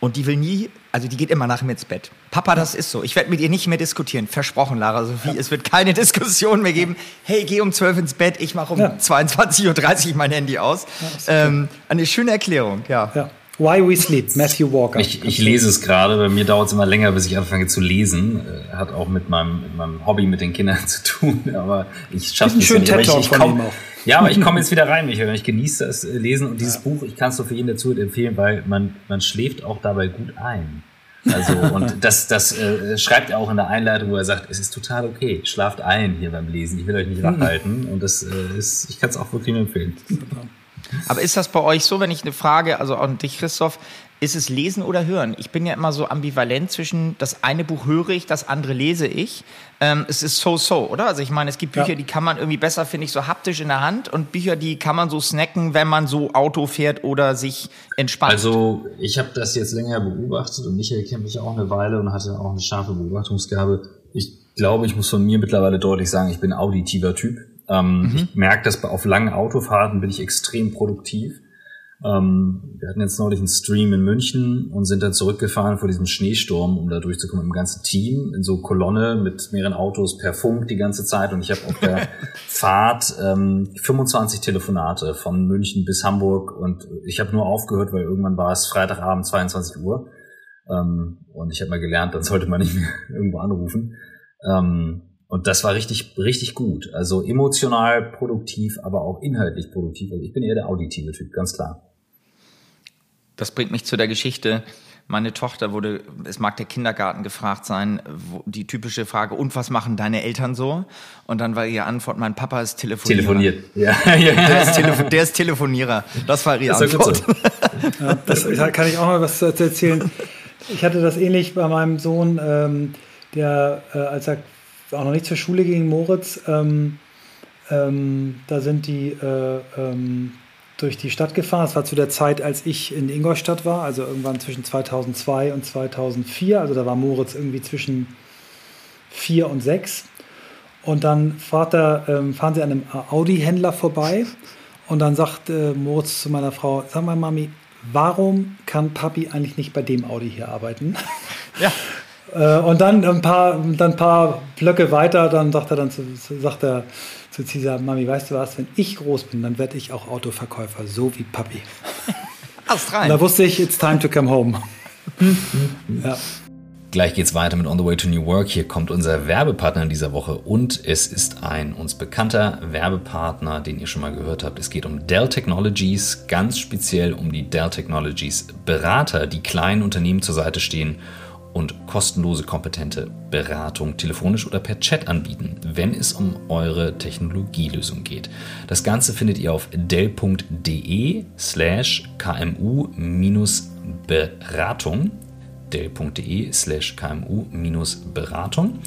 und die will nie, also die geht immer nach mir ins Bett. Papa, das ist so. Ich werde mit ihr nicht mehr diskutieren. Versprochen, Lara Sophie. Ja. Es wird keine Diskussion mehr geben. Hey, geh um zwölf ins Bett, ich mache um ja. 22.30 Uhr mein Handy aus. Ja, ähm, eine schöne Erklärung, ja. ja. Why We Sleep, Matthew Walker. Ich, ich lese es gerade, bei mir dauert es immer länger, bis ich anfange zu lesen. Äh, hat auch mit meinem, mit meinem Hobby mit den Kindern zu tun, aber ich schaffe es nicht. Ich, ich komm, ja, aber ich komme jetzt wieder rein, Michael. Ich genieße das äh, Lesen und dieses ja. Buch, ich kann es nur für jeden dazu empfehlen, weil man, man schläft auch dabei gut ein. Also, und das, das äh, schreibt er auch in der Einleitung, wo er sagt, es ist total okay, schlaft ein hier beim Lesen, ich will euch nicht wach halten. Und das äh, ist, ich kann es auch wirklich nur empfehlen. Aber ist das bei euch so, wenn ich eine Frage, also an dich, Christoph, ist es lesen oder hören? Ich bin ja immer so ambivalent zwischen das eine Buch höre ich, das andere lese ich. Ähm, es ist so-so, oder? Also ich meine, es gibt Bücher, ja. die kann man irgendwie besser, finde ich, so haptisch in der Hand und Bücher, die kann man so snacken, wenn man so Auto fährt oder sich entspannt. Also ich habe das jetzt länger beobachtet und Michael kennt mich auch eine Weile und hatte auch eine scharfe Beobachtungsgabe. Ich glaube, ich muss von mir mittlerweile deutlich sagen, ich bin auditiver Typ. Ähm, mhm. Ich merke, dass auf langen Autofahrten bin ich extrem produktiv. Ähm, wir hatten jetzt neulich einen Stream in München und sind dann zurückgefahren vor diesem Schneesturm, um da durchzukommen im ganzen Team, in so Kolonne mit mehreren Autos per Funk die ganze Zeit. Und ich habe auf der Fahrt ähm, 25 Telefonate von München bis Hamburg und ich habe nur aufgehört, weil irgendwann war es Freitagabend 22 Uhr. Ähm, und ich habe mal gelernt, dann sollte man nicht mehr irgendwo anrufen. Ähm, und das war richtig, richtig gut. Also emotional produktiv, aber auch inhaltlich produktiv. Also ich bin eher der auditive Typ, ganz klar. Das bringt mich zu der Geschichte. Meine Tochter wurde, es mag der Kindergarten gefragt sein, die typische Frage, und was machen deine Eltern so? Und dann war ihre Antwort, mein Papa ist Telefonierer. Telefoniert, ja. Der ist, Telefo der ist Telefonierer. Das war ihre das Antwort. So. ja, das kann ich auch mal was erzählen. Ich hatte das ähnlich bei meinem Sohn, ähm, der, äh, als er auch noch nicht zur Schule ging, Moritz. Ähm, ähm, da sind die äh, ähm, durch die Stadt gefahren. Das war zu der Zeit, als ich in Ingolstadt war, also irgendwann zwischen 2002 und 2004. Also da war Moritz irgendwie zwischen vier und sechs. Und dann er, ähm, fahren sie an einem Audi-Händler vorbei. Und dann sagt äh, Moritz zu meiner Frau: Sag mal, Mami, warum kann Papi eigentlich nicht bei dem Audi hier arbeiten? Ja. Äh, und dann ein paar, dann ein paar Blöcke weiter, dann sagt er dann zu, sagt er zu Cesar, Mami, weißt du was, wenn ich groß bin, dann werde ich auch Autoverkäufer, so wie Papi. Australien. Da wusste ich, it's time to come home. ja. Gleich geht's weiter mit On the Way to New Work. Hier kommt unser Werbepartner in dieser Woche und es ist ein uns bekannter Werbepartner, den ihr schon mal gehört habt. Es geht um Dell Technologies, ganz speziell um die Dell Technologies Berater, die kleinen Unternehmen zur Seite stehen und kostenlose kompetente Beratung telefonisch oder per Chat anbieten, wenn es um eure Technologielösung geht. Das Ganze findet ihr auf dell.de slash kmu-beratung dell.de slash kmu-beratung.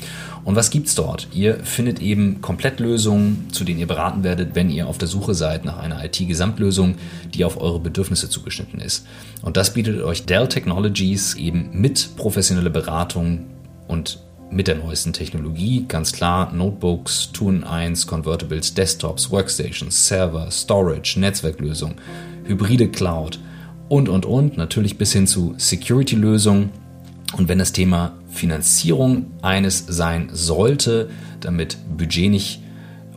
Und was gibt's dort? Ihr findet eben Komplettlösungen, zu denen ihr beraten werdet, wenn ihr auf der Suche seid nach einer IT-Gesamtlösung, die auf eure Bedürfnisse zugeschnitten ist. Und das bietet euch Dell Technologies eben mit professioneller Beratung und mit der neuesten Technologie, ganz klar, Notebooks, 2-in-1, Convertibles, Desktops, Workstations, Server, Storage, Netzwerklösung, hybride Cloud – und, und, und, natürlich bis hin zu Security-Lösungen. Und wenn das Thema Finanzierung eines sein sollte, damit Budget nicht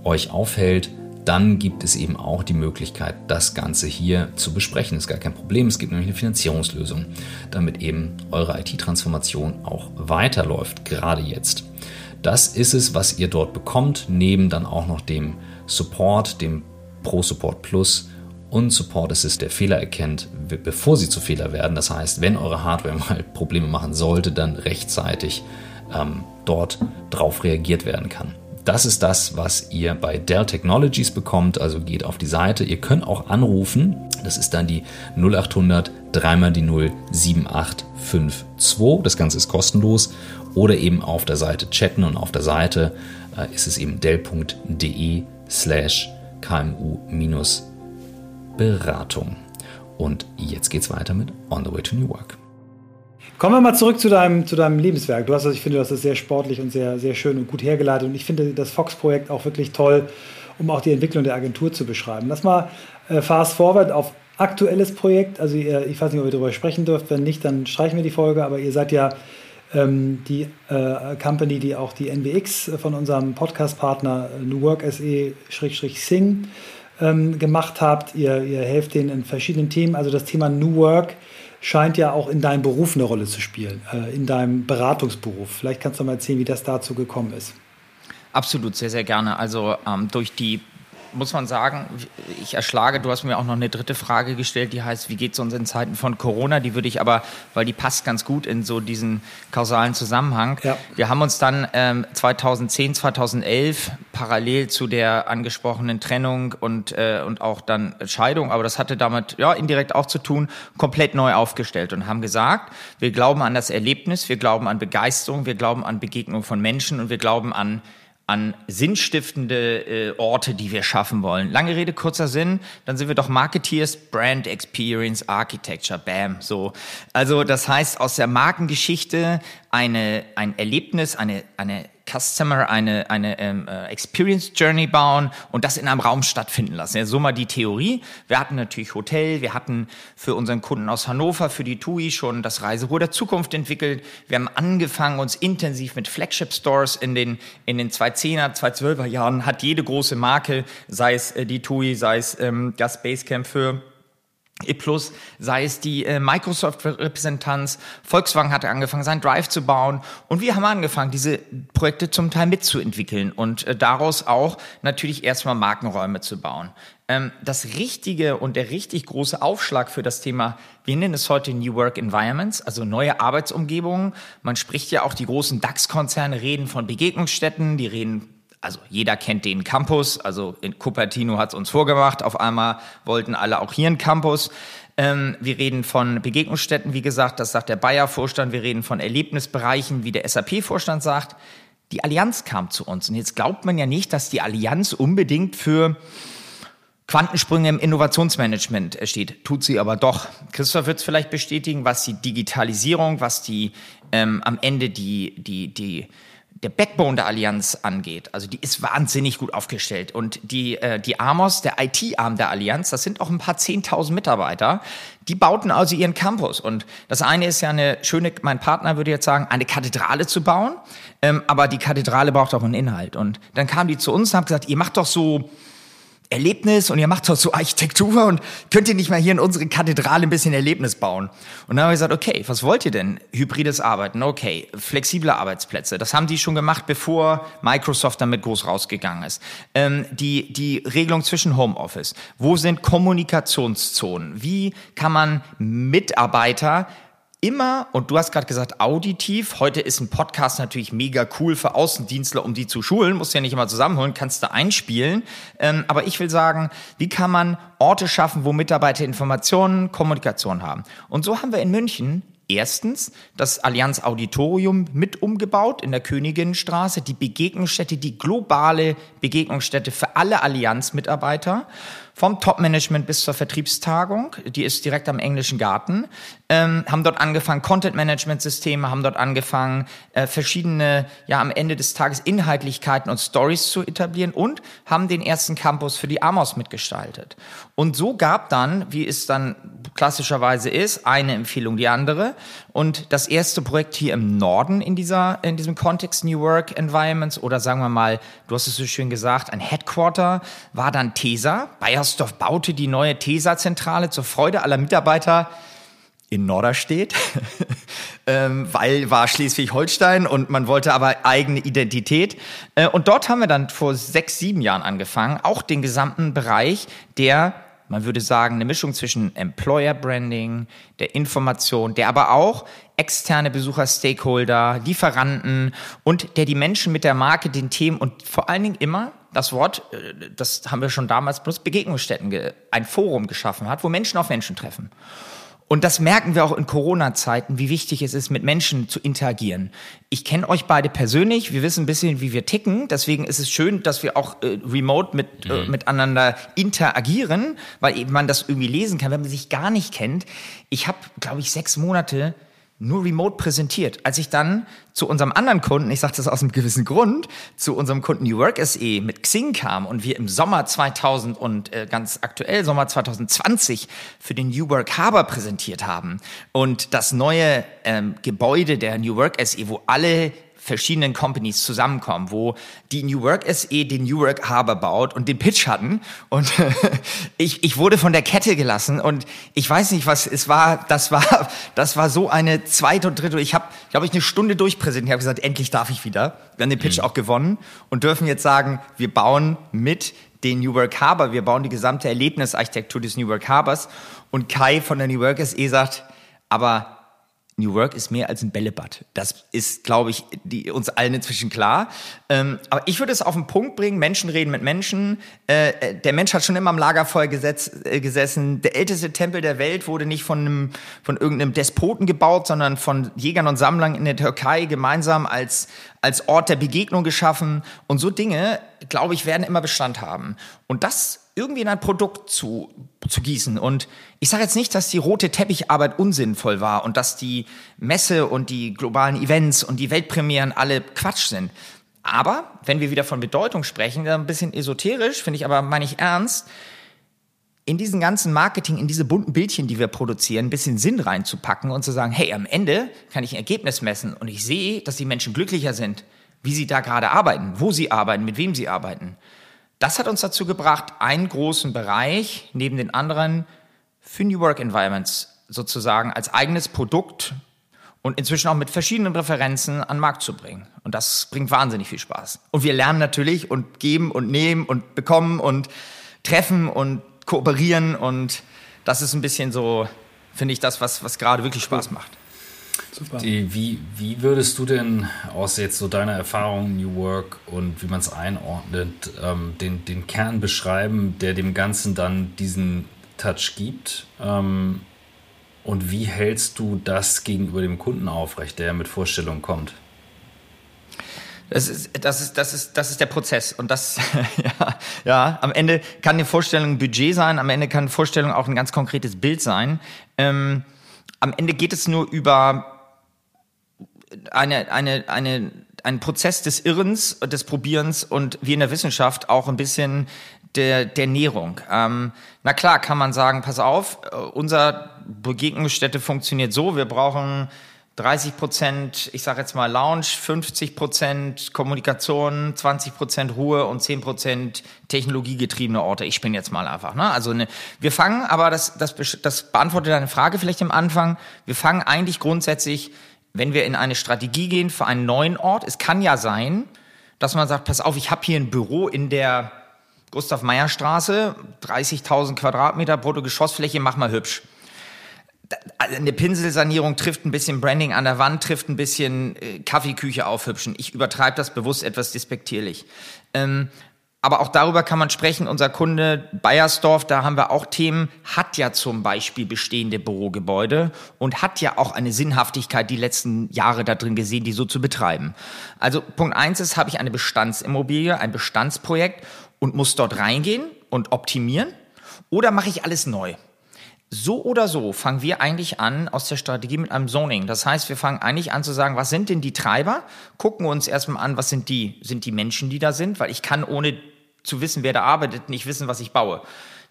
euch aufhält, dann gibt es eben auch die Möglichkeit, das Ganze hier zu besprechen. Ist gar kein Problem. Es gibt nämlich eine Finanzierungslösung, damit eben eure IT-Transformation auch weiterläuft, gerade jetzt. Das ist es, was ihr dort bekommt, neben dann auch noch dem Support, dem Pro Support Plus und Support Assist, der Fehler erkennt, bevor sie zu Fehler werden. Das heißt, wenn eure Hardware mal Probleme machen sollte, dann rechtzeitig ähm, dort drauf reagiert werden kann. Das ist das, was ihr bei Dell Technologies bekommt. Also geht auf die Seite. Ihr könnt auch anrufen. Das ist dann die 0800 3 die 0 7852. Das Ganze ist kostenlos. Oder eben auf der Seite chatten und auf der Seite äh, ist es eben dell.de slash kmu-beratung. Und jetzt geht's weiter mit On the Way to New Work. Kommen wir mal zurück zu deinem, zu deinem Lebenswerk. Du hast, also ich finde, das ist sehr sportlich und sehr, sehr schön und gut hergeleitet. Und ich finde das Fox-Projekt auch wirklich toll, um auch die Entwicklung der Agentur zu beschreiben. Lass mal äh, fast forward auf aktuelles Projekt. Also ihr, ich weiß nicht, ob ihr darüber sprechen dürft. Wenn nicht, dann streichen wir die Folge. Aber ihr seid ja ähm, die äh, Company, die auch die NWX von unserem Podcast-Partner äh, New Work SE-Sing ähm, gemacht habt. Ihr, ihr helft denen in verschiedenen Themen. Also das Thema New Work scheint ja auch in deinem Beruf eine Rolle zu spielen, äh, in deinem Beratungsberuf. Vielleicht kannst du mal erzählen, wie das dazu gekommen ist. Absolut, sehr, sehr gerne. Also ähm, durch die muss man sagen, ich erschlage, du hast mir auch noch eine dritte Frage gestellt, die heißt, wie geht es uns in Zeiten von Corona? Die würde ich aber, weil die passt ganz gut in so diesen kausalen Zusammenhang. Ja. Wir haben uns dann ähm, 2010, 2011 parallel zu der angesprochenen Trennung und, äh, und auch dann Scheidung, aber das hatte damit ja indirekt auch zu tun, komplett neu aufgestellt und haben gesagt, wir glauben an das Erlebnis, wir glauben an Begeisterung, wir glauben an Begegnung von Menschen und wir glauben an an sinnstiftende äh, Orte, die wir schaffen wollen. Lange Rede, kurzer Sinn, dann sind wir doch Marketeers, Brand Experience, Architecture, bam, so. Also das heißt, aus der Markengeschichte eine, ein Erlebnis, eine, eine Customer eine, eine ähm, äh, Experience Journey bauen und das in einem Raum stattfinden lassen. Ja, so mal die Theorie. Wir hatten natürlich Hotel, wir hatten für unseren Kunden aus Hannover, für die TUI schon das Reiseruhr der Zukunft entwickelt. Wir haben angefangen, uns intensiv mit Flagship Stores in den, in den 2010er, 2012er Jahren hat jede große Marke, sei es äh, die TUI, sei es ähm, das Basecamp für E Plus, sei es die äh, Microsoft-Repräsentanz, Volkswagen hatte angefangen, sein Drive zu bauen und wir haben angefangen, diese Projekte zum Teil mitzuentwickeln und äh, daraus auch natürlich erstmal Markenräume zu bauen. Ähm, das richtige und der richtig große Aufschlag für das Thema, wir nennen es heute New Work Environments, also neue Arbeitsumgebungen. Man spricht ja auch, die großen DAX-Konzerne reden von Begegnungsstätten, die reden also jeder kennt den Campus, also in Cupertino hat es uns vorgemacht, auf einmal wollten alle auch hier einen Campus. Ähm, wir reden von Begegnungsstätten, wie gesagt, das sagt der Bayer-Vorstand, wir reden von Erlebnisbereichen, wie der SAP-Vorstand sagt. Die Allianz kam zu uns und jetzt glaubt man ja nicht, dass die Allianz unbedingt für Quantensprünge im Innovationsmanagement steht, tut sie aber doch. Christoph wird es vielleicht bestätigen, was die Digitalisierung, was die ähm, am Ende die, die, die der Backbone der Allianz angeht, also die ist wahnsinnig gut aufgestellt. Und die, äh, die Amos, der IT-Arm der Allianz, das sind auch ein paar zehntausend Mitarbeiter, die bauten also ihren Campus. Und das eine ist ja eine schöne, mein Partner würde jetzt sagen, eine Kathedrale zu bauen, ähm, aber die Kathedrale braucht auch einen Inhalt. Und dann kamen die zu uns und haben gesagt, ihr macht doch so Erlebnis und ihr macht doch so Architektur und könnt ihr nicht mal hier in unsere Kathedrale ein bisschen Erlebnis bauen? Und dann haben wir gesagt, okay, was wollt ihr denn? Hybrides Arbeiten, okay, flexible Arbeitsplätze. Das haben die schon gemacht, bevor Microsoft damit groß rausgegangen ist. Ähm, die, die Regelung zwischen Homeoffice. Wo sind Kommunikationszonen? Wie kann man Mitarbeiter immer, und du hast gerade gesagt, auditiv, heute ist ein Podcast natürlich mega cool für Außendienstler, um die zu schulen, musst du ja nicht immer zusammenholen, kannst du einspielen. Ähm, aber ich will sagen, wie kann man Orte schaffen, wo Mitarbeiter Informationen, Kommunikation haben? Und so haben wir in München Erstens das Allianz Auditorium mit umgebaut in der Königinnenstraße, die Begegnungsstätte, die globale Begegnungsstätte für alle Allianz-Mitarbeiter vom Top-Management bis zur Vertriebstagung. Die ist direkt am englischen Garten. Ähm, haben dort angefangen, Content-Management-Systeme, haben dort angefangen, äh, verschiedene, ja, am Ende des Tages Inhaltlichkeiten und Stories zu etablieren und haben den ersten Campus für die Amos mitgestaltet. Und so gab dann, wie es dann klassischerweise ist, eine Empfehlung die andere. Und das erste Projekt hier im Norden in dieser, in diesem Kontext New Work Environments oder sagen wir mal, du hast es so schön gesagt, ein Headquarter war dann TESA. Bayersdorf baute die neue TESA-Zentrale zur Freude aller Mitarbeiter in Norderstedt, ähm, weil war Schleswig-Holstein und man wollte aber eigene Identität. Äh, und dort haben wir dann vor sechs, sieben Jahren angefangen, auch den gesamten Bereich der man würde sagen, eine Mischung zwischen Employer Branding, der Information, der aber auch externe Besucher, Stakeholder, Lieferanten und der die Menschen mit der Marke, den Themen und vor allen Dingen immer das Wort, äh, das haben wir schon damals benutzt, Begegnungsstätten, ein Forum geschaffen hat, wo Menschen auf Menschen treffen. Und das merken wir auch in Corona-Zeiten, wie wichtig es ist, mit Menschen zu interagieren. Ich kenne euch beide persönlich, wir wissen ein bisschen, wie wir ticken. Deswegen ist es schön, dass wir auch äh, remote mit, äh, mhm. äh, miteinander interagieren, weil eben man das irgendwie lesen kann, wenn man sich gar nicht kennt. Ich habe, glaube ich, sechs Monate nur remote präsentiert. Als ich dann zu unserem anderen Kunden, ich sage das aus einem gewissen Grund, zu unserem Kunden New Work SE mit Xing kam und wir im Sommer 2000 und äh, ganz aktuell Sommer 2020 für den New Work Harbor präsentiert haben und das neue ähm, Gebäude der New Work SE, wo alle verschiedenen Companies zusammenkommen, wo die New Work SE den New Work Harbor baut und den Pitch hatten. Und ich, ich wurde von der Kette gelassen und ich weiß nicht, was es war. Das war, das war so eine zweite und dritte. Ich habe, glaube ich, eine Stunde durchpräsentiert. Ich habe gesagt, endlich darf ich wieder. Wir haben den Pitch mhm. auch gewonnen und dürfen jetzt sagen, wir bauen mit den New Work Harbor, wir bauen die gesamte Erlebnisarchitektur des New Work Harbors. Und Kai von der New Work SE sagt, aber New Work ist mehr als ein Bällebad. Das ist, glaube ich, die, uns allen inzwischen klar. Ähm, aber ich würde es auf den Punkt bringen, Menschen reden mit Menschen. Äh, äh, der Mensch hat schon immer am Lagerfeuer gesetz, äh, gesessen. Der älteste Tempel der Welt wurde nicht von, einem, von irgendeinem Despoten gebaut, sondern von Jägern und Sammlern in der Türkei gemeinsam als, als Ort der Begegnung geschaffen. Und so Dinge, glaube ich, werden immer Bestand haben. Und das irgendwie in ein Produkt zu, zu gießen. Und ich sage jetzt nicht, dass die rote Teppicharbeit unsinnvoll war und dass die Messe und die globalen Events und die Weltpremieren alle Quatsch sind. Aber wenn wir wieder von Bedeutung sprechen, ein bisschen esoterisch, finde ich aber, meine ich ernst, in diesen ganzen Marketing, in diese bunten Bildchen, die wir produzieren, ein bisschen Sinn reinzupacken und zu sagen, hey, am Ende kann ich ein Ergebnis messen und ich sehe, dass die Menschen glücklicher sind, wie sie da gerade arbeiten, wo sie arbeiten, mit wem sie arbeiten. Das hat uns dazu gebracht, einen großen Bereich neben den anderen für New Work Environments sozusagen als eigenes Produkt und inzwischen auch mit verschiedenen Referenzen an den Markt zu bringen. Und das bringt wahnsinnig viel Spaß. Und wir lernen natürlich und geben und nehmen und bekommen und treffen und kooperieren und das ist ein bisschen so, finde ich, das, was, was gerade wirklich Spaß macht. Super. Die, wie, wie würdest du denn aus jetzt so deiner Erfahrung New Work und wie man es einordnet, ähm, den, den Kern beschreiben, der dem Ganzen dann diesen Touch gibt? Ähm, und wie hältst du das gegenüber dem Kunden aufrecht, der mit Vorstellungen kommt? Das ist, das ist, das ist, das ist der Prozess. Und das, ja, ja, am Ende kann eine Vorstellung ein Budget sein, am Ende kann eine Vorstellung auch ein ganz konkretes Bild sein. Ähm, am Ende geht es nur über eine, eine, eine, ein Prozess des Irrens, des Probierens und wie in der Wissenschaft auch ein bisschen der, der Nährung. Ähm, na klar, kann man sagen, pass auf, äh, unser Begegnungsstätte funktioniert so, wir brauchen 30 Prozent, ich sage jetzt mal Lounge, 50 Prozent Kommunikation, 20 Prozent Ruhe und 10 Prozent technologiegetriebene Orte. Ich bin jetzt mal einfach. Ne? Also ne, wir fangen, aber das, das, das beantwortet deine Frage vielleicht im Anfang. Wir fangen eigentlich grundsätzlich wenn wir in eine Strategie gehen für einen neuen Ort, es kann ja sein, dass man sagt, pass auf, ich habe hier ein Büro in der Gustav-Meyer-Straße, 30.000 Quadratmeter Bruttogeschossfläche, mach mal hübsch. Eine Pinselsanierung trifft ein bisschen Branding an der Wand, trifft ein bisschen äh, Kaffeeküche aufhübschen. Ich übertreibe das bewusst etwas despektierlich. Ähm, aber auch darüber kann man sprechen. Unser Kunde Bayersdorf, da haben wir auch Themen, hat ja zum Beispiel bestehende Bürogebäude und hat ja auch eine Sinnhaftigkeit die letzten Jahre da drin gesehen, die so zu betreiben. Also Punkt eins ist, habe ich eine Bestandsimmobilie, ein Bestandsprojekt und muss dort reingehen und optimieren oder mache ich alles neu? So oder so fangen wir eigentlich an aus der Strategie mit einem Zoning. Das heißt, wir fangen eigentlich an zu sagen, was sind denn die Treiber? Gucken uns erstmal an, was sind die, sind die Menschen, die da sind, weil ich kann ohne zu wissen, wer da arbeitet, nicht wissen, was ich baue.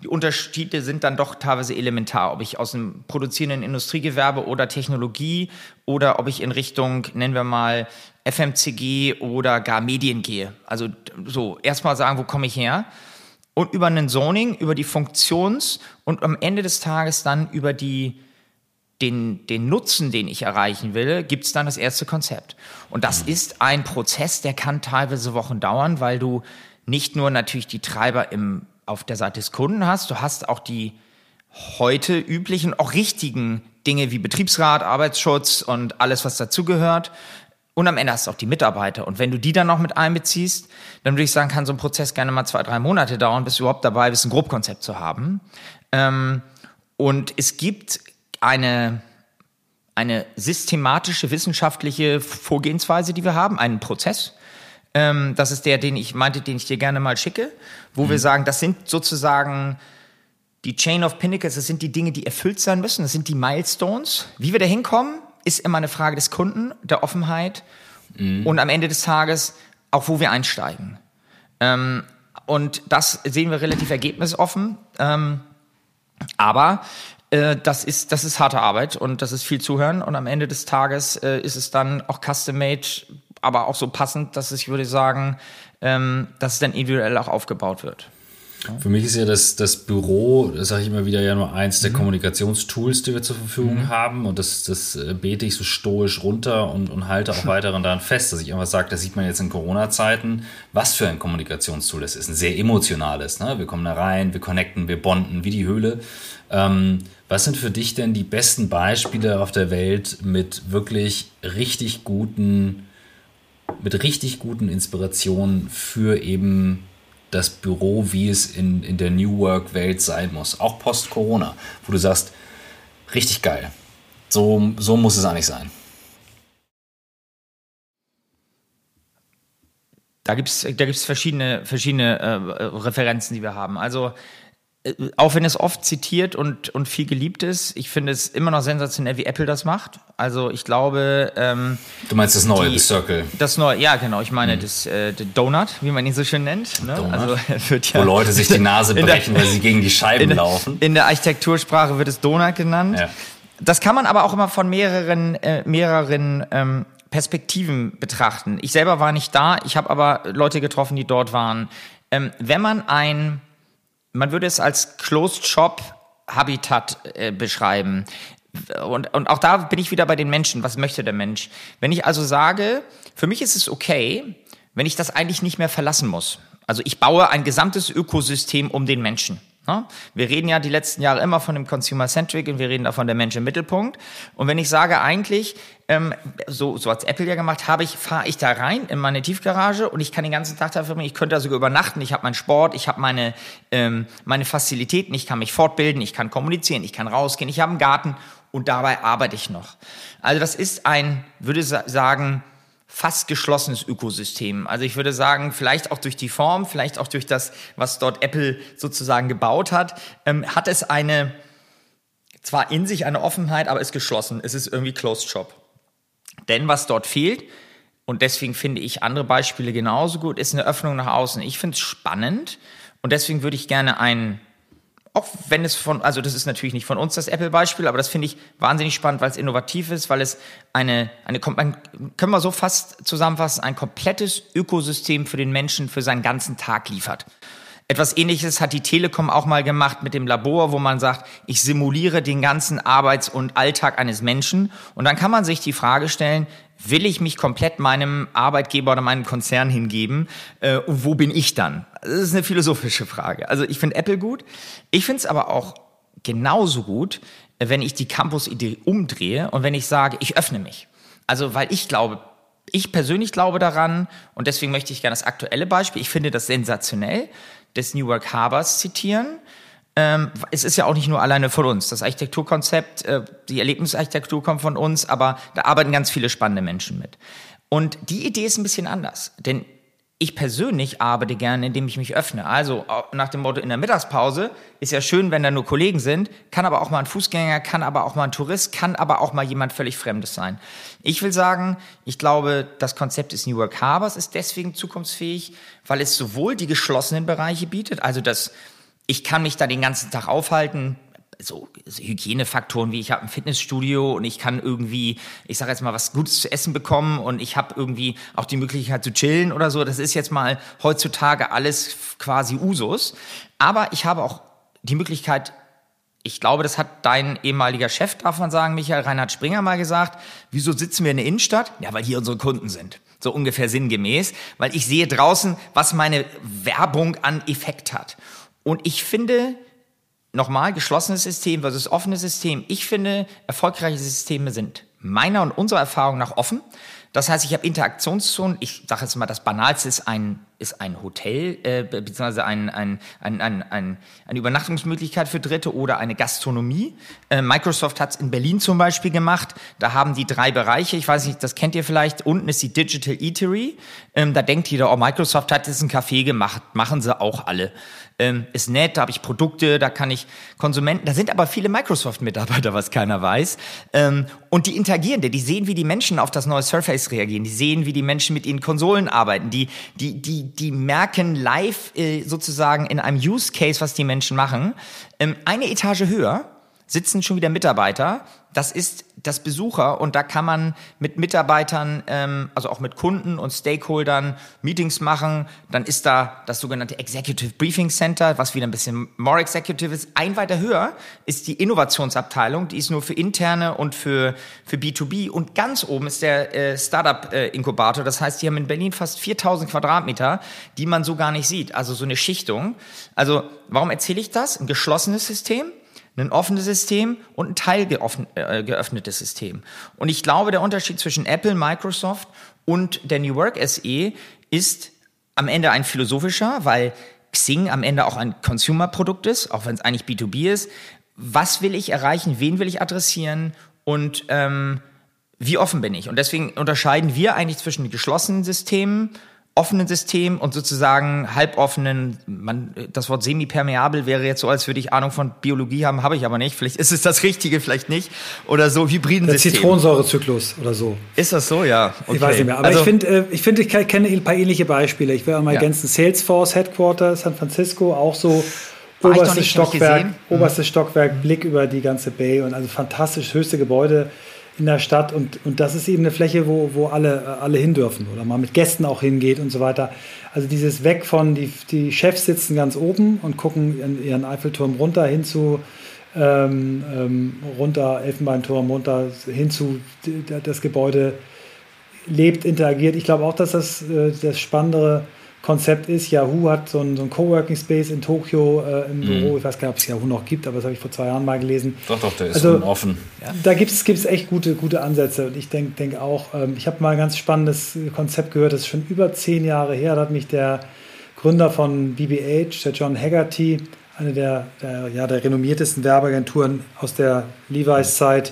Die Unterschiede sind dann doch teilweise elementar, ob ich aus dem produzierenden Industriegewerbe oder Technologie oder ob ich in Richtung, nennen wir mal, FMCG oder gar Medien gehe. Also so, erstmal sagen, wo komme ich her? Und über einen Zoning, über die Funktions- und am Ende des Tages dann über die den, den Nutzen, den ich erreichen will, gibt es dann das erste Konzept. Und das mhm. ist ein Prozess, der kann teilweise Wochen dauern, weil du nicht nur natürlich die Treiber im, auf der Seite des Kunden hast, du hast auch die heute üblichen, auch richtigen Dinge wie Betriebsrat, Arbeitsschutz und alles, was dazugehört. Und am Ende hast du auch die Mitarbeiter. Und wenn du die dann noch mit einbeziehst, dann würde ich sagen, kann so ein Prozess gerne mal zwei, drei Monate dauern, bis du überhaupt dabei bist, ein Grobkonzept zu haben. Ähm, und es gibt eine, eine systematische wissenschaftliche Vorgehensweise, die wir haben, einen Prozess. Ähm, das ist der, den ich meinte, den ich dir gerne mal schicke, wo mhm. wir sagen, das sind sozusagen die Chain of Pinnacles, das sind die Dinge, die erfüllt sein müssen, das sind die Milestones. Wie wir da hinkommen, ist immer eine Frage des Kunden, der Offenheit mhm. und am Ende des Tages auch, wo wir einsteigen. Ähm, und das sehen wir relativ ergebnisoffen. Ähm, aber äh, das, ist, das ist harte Arbeit und das ist viel Zuhören. Und am Ende des Tages äh, ist es dann auch custom-made, aber auch so passend, dass ich würde sagen, ähm, dass es dann individuell auch aufgebaut wird. Für mich ist ja das, das Büro, das sage ich immer wieder, ja nur eins der mhm. Kommunikationstools, die wir zur Verfügung mhm. haben. Und das, das äh, bete ich so stoisch runter und, und halte auch weiterhin daran fest, dass ich einfach sage, das sieht man jetzt in Corona-Zeiten, was für ein Kommunikationstool das ist. Ein sehr emotionales. Ne? Wir kommen da rein, wir connecten, wir bonden wie die Höhle. Ähm, was sind für dich denn die besten Beispiele auf der Welt mit wirklich richtig guten, mit richtig guten Inspirationen für eben das Büro, wie es in, in der New Work-Welt sein muss, auch post-Corona, wo du sagst, richtig geil. So, so muss es eigentlich sein. Da gibt es da gibt's verschiedene, verschiedene äh, Referenzen, die wir haben. Also auch wenn es oft zitiert und, und viel geliebt ist, ich finde es immer noch sensationell, wie Apple das macht. Also ich glaube. Ähm, du meinst das neue, die, das Circle? Das neue, ja genau. Ich meine mhm. das äh, Donut, wie man ihn so schön nennt. Ne? Also wird ja Wo Leute sich die Nase brechen, der, weil sie gegen die Scheiben in, laufen. In der Architektursprache wird es Donut genannt. Ja. Das kann man aber auch immer von mehreren, äh, mehreren ähm, Perspektiven betrachten. Ich selber war nicht da, ich habe aber Leute getroffen, die dort waren. Ähm, wenn man ein man würde es als Closed Shop Habitat äh, beschreiben. Und, und auch da bin ich wieder bei den Menschen. Was möchte der Mensch? Wenn ich also sage, für mich ist es okay, wenn ich das eigentlich nicht mehr verlassen muss. Also ich baue ein gesamtes Ökosystem um den Menschen. Ne? Wir reden ja die letzten Jahre immer von dem Consumer-Centric und wir reden davon der Mensch im Mittelpunkt. Und wenn ich sage eigentlich, ähm, so, so hat's Apple ja gemacht, habe ich, fahre ich da rein in meine Tiefgarage und ich kann den ganzen Tag da verbringen, ich könnte da sogar übernachten, ich habe meinen Sport, ich habe meine, ähm, meine Fazilitäten, ich kann mich fortbilden, ich kann kommunizieren, ich kann rausgehen, ich habe einen Garten und dabei arbeite ich noch. Also das ist ein, würde sagen, fast geschlossenes Ökosystem. Also ich würde sagen, vielleicht auch durch die Form, vielleicht auch durch das, was dort Apple sozusagen gebaut hat, ähm, hat es eine, zwar in sich eine Offenheit, aber ist geschlossen. Es ist irgendwie Closed Shop. Denn was dort fehlt, und deswegen finde ich andere Beispiele genauso gut, ist eine Öffnung nach außen. Ich finde es spannend und deswegen würde ich gerne einen auch wenn es von, also das ist natürlich nicht von uns das Apple-Beispiel, aber das finde ich wahnsinnig spannend, weil es innovativ ist, weil es eine, eine, man, können wir so fast zusammenfassen, ein komplettes Ökosystem für den Menschen für seinen ganzen Tag liefert. Etwas ähnliches hat die Telekom auch mal gemacht mit dem Labor, wo man sagt, ich simuliere den ganzen Arbeits- und Alltag eines Menschen. Und dann kann man sich die Frage stellen, will ich mich komplett meinem Arbeitgeber oder meinem Konzern hingeben? Äh, und wo bin ich dann? Das ist eine philosophische Frage. Also ich finde Apple gut. Ich finde es aber auch genauso gut, wenn ich die Campus-Idee umdrehe und wenn ich sage, ich öffne mich. Also weil ich glaube, ich persönlich glaube daran und deswegen möchte ich gerne das aktuelle Beispiel, ich finde das sensationell, des New Work Harbors zitieren. Ähm, es ist ja auch nicht nur alleine von uns. Das Architekturkonzept, äh, die Erlebnisarchitektur kommt von uns, aber da arbeiten ganz viele spannende Menschen mit. Und die Idee ist ein bisschen anders, denn ich persönlich arbeite gerne, indem ich mich öffne. Also nach dem Motto in der Mittagspause ist ja schön, wenn da nur Kollegen sind, kann aber auch mal ein Fußgänger, kann aber auch mal ein Tourist, kann aber auch mal jemand völlig Fremdes sein. Ich will sagen, ich glaube, das Konzept des New Work Harbors ist deswegen zukunftsfähig, weil es sowohl die geschlossenen Bereiche bietet, also das ich kann mich da den ganzen Tag aufhalten, so, Hygienefaktoren wie ich habe ein Fitnessstudio und ich kann irgendwie, ich sage jetzt mal, was Gutes zu essen bekommen und ich habe irgendwie auch die Möglichkeit zu chillen oder so. Das ist jetzt mal heutzutage alles quasi Usus. Aber ich habe auch die Möglichkeit, ich glaube, das hat dein ehemaliger Chef, darf man sagen, Michael Reinhard Springer mal gesagt. Wieso sitzen wir in der Innenstadt? Ja, weil hier unsere Kunden sind. So ungefähr sinngemäß. Weil ich sehe draußen, was meine Werbung an Effekt hat. Und ich finde, nochmal, geschlossenes System versus offenes System. Ich finde, erfolgreiche Systeme sind meiner und unserer Erfahrung nach offen. Das heißt, ich habe Interaktionszonen. Ich sage jetzt mal, das Banalste ist ein, ist ein Hotel, äh, beziehungsweise ein, ein, ein, ein, ein, eine Übernachtungsmöglichkeit für Dritte oder eine Gastronomie. Äh, Microsoft hat es in Berlin zum Beispiel gemacht. Da haben die drei Bereiche. Ich weiß nicht, das kennt ihr vielleicht. Unten ist die Digital Eatery. Ähm, da denkt jeder, oh, Microsoft hat jetzt ein Café gemacht. Machen sie auch alle ähm, ist nett, da habe ich Produkte, da kann ich Konsumenten, da sind aber viele Microsoft-Mitarbeiter, was keiner weiß. Ähm, und die interagieren, die sehen, wie die Menschen auf das neue Surface reagieren, die sehen, wie die Menschen mit ihren Konsolen arbeiten, die, die, die, die merken live äh, sozusagen in einem Use Case, was die Menschen machen. Ähm, eine Etage höher sitzen schon wieder Mitarbeiter, das ist das Besucher und da kann man mit Mitarbeitern, ähm, also auch mit Kunden und Stakeholdern Meetings machen. Dann ist da das sogenannte Executive Briefing Center, was wieder ein bisschen more executive ist. Ein weiter höher ist die Innovationsabteilung, die ist nur für interne und für, für B2B. Und ganz oben ist der äh, Startup-Inkubator. Das heißt, die haben in Berlin fast 4000 Quadratmeter, die man so gar nicht sieht. Also so eine Schichtung. Also warum erzähle ich das? Ein geschlossenes System ein offenes System und ein teilgeöffnetes äh, System. Und ich glaube, der Unterschied zwischen Apple, Microsoft und der New Work SE ist am Ende ein philosophischer, weil Xing am Ende auch ein Consumer-Produkt ist, auch wenn es eigentlich B2B ist. Was will ich erreichen? Wen will ich adressieren? Und ähm, wie offen bin ich? Und deswegen unterscheiden wir eigentlich zwischen geschlossenen Systemen offenen System und sozusagen halboffenen, man, das Wort semipermeabel wäre jetzt so, als würde ich Ahnung von Biologie haben, habe ich aber nicht. Vielleicht ist es das Richtige, vielleicht nicht. Oder so hybriden Der System. Zitronensäurezyklus oder so. Ist das so, ja? Okay. Ich weiß nicht mehr. Aber also, ich finde, äh, ich, find, ich kenne ein paar ähnliche Beispiele. Ich will auch mal ja. ergänzen. Salesforce Headquarter San Francisco, auch so oberstes Stockwerk, oberstes Stockwerk, Blick über die ganze Bay und also fantastisch höchste Gebäude in der Stadt und, und das ist eben eine Fläche, wo, wo alle, alle hin dürfen oder man mit Gästen auch hingeht und so weiter. Also dieses Weg von, die, die Chefs sitzen ganz oben und gucken in ihren Eiffelturm runter hin zu ähm, ähm, runter, Elfenbeinturm runter, hin zu das Gebäude lebt, interagiert. Ich glaube auch, dass das äh, das Spannendere Konzept ist, Yahoo hat so einen, so Coworking Space in Tokio äh, im mhm. Büro. Ich weiß gar nicht, ob es Yahoo noch gibt, aber das habe ich vor zwei Jahren mal gelesen. Doch, doch, der ist also, offen. Ja. Da gibt es echt gute, gute Ansätze. Und ich denke denk auch, ähm, ich habe mal ein ganz spannendes Konzept gehört, das ist schon über zehn Jahre her. Da hat mich der Gründer von BBH, der John Haggerty, eine der, der, ja, der renommiertesten Werbeagenturen aus der Levi's-Zeit,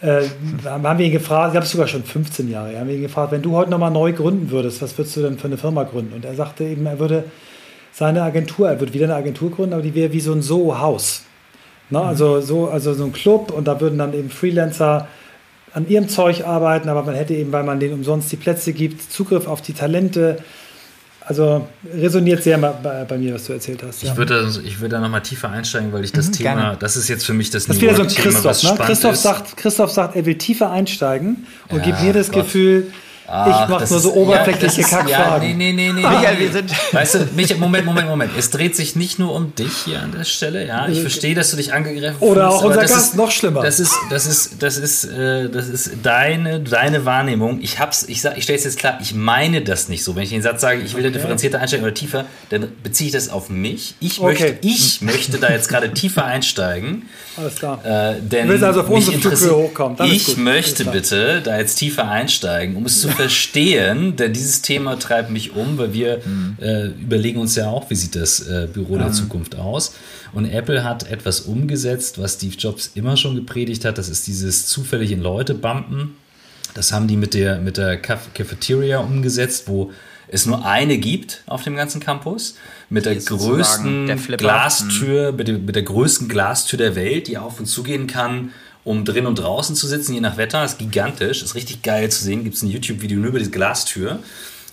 äh, haben wir ihn gefragt, ich habe es sogar schon 15 Jahre, haben wir ihn gefragt, wenn du heute nochmal neu gründen würdest, was würdest du denn für eine Firma gründen? Und er sagte eben, er würde seine Agentur, er würde wieder eine Agentur gründen, aber die wäre wie so ein Soho-Haus. Ne? Mhm. Also, so, also so ein Club und da würden dann eben Freelancer an ihrem Zeug arbeiten, aber man hätte eben, weil man denen umsonst die Plätze gibt, Zugriff auf die Talente, also resoniert sehr bei, bei, mir, was du erzählt hast. Ja. Ich würde, ich würde da nochmal tiefer einsteigen, weil ich das mhm, Thema, gerne. das ist jetzt für mich das, das ist wieder so ein Christoph, ne? Christoph sagt, Christoph sagt, er will tiefer einsteigen und ja, gibt mir das Gott. Gefühl, Ach, ich mache nur so oberflächliche ja, Kackfragen. Ja, nee, nee, nee, nee. Michael, wir sind. Weißt du, Michael, Moment, Moment, Moment. Es dreht sich nicht nur um dich hier an der Stelle. Ja, ich verstehe, dass du dich angegriffen fühlst. Oder auch unser Gast, ist, noch schlimmer. Das ist, das ist, das ist, äh, das ist deine, deine Wahrnehmung. Ich hab's, ich sag, ich stelle es jetzt klar. Ich meine das nicht so. Wenn ich den Satz sage, ich will okay. differenzierter einsteigen oder tiefer, dann beziehe ich das auf mich. Ich okay. möchte, ich möchte da jetzt gerade tiefer einsteigen. Alles klar. Äh, denn du willst also auf unsere Flughöhe hochkommen. ich möchte bitte da jetzt tiefer einsteigen, um es zu verstehen denn dieses Thema treibt mich um, weil wir mhm. äh, überlegen uns ja auch, wie sieht das äh, Büro mhm. der Zukunft aus. Und Apple hat etwas umgesetzt, was Steve Jobs immer schon gepredigt hat. Das ist dieses zufällig in Leute bumpen. Das haben die mit der, mit der Cafeteria umgesetzt, wo es nur eine gibt auf dem ganzen Campus, mit der größten der Glastür, mhm. mit, der, mit der größten Glastür der Welt, die auf und zugehen kann um drin und draußen zu sitzen, je nach Wetter. Ist gigantisch, ist richtig geil zu sehen. Gibt es ein YouTube-Video nur über diese Glastür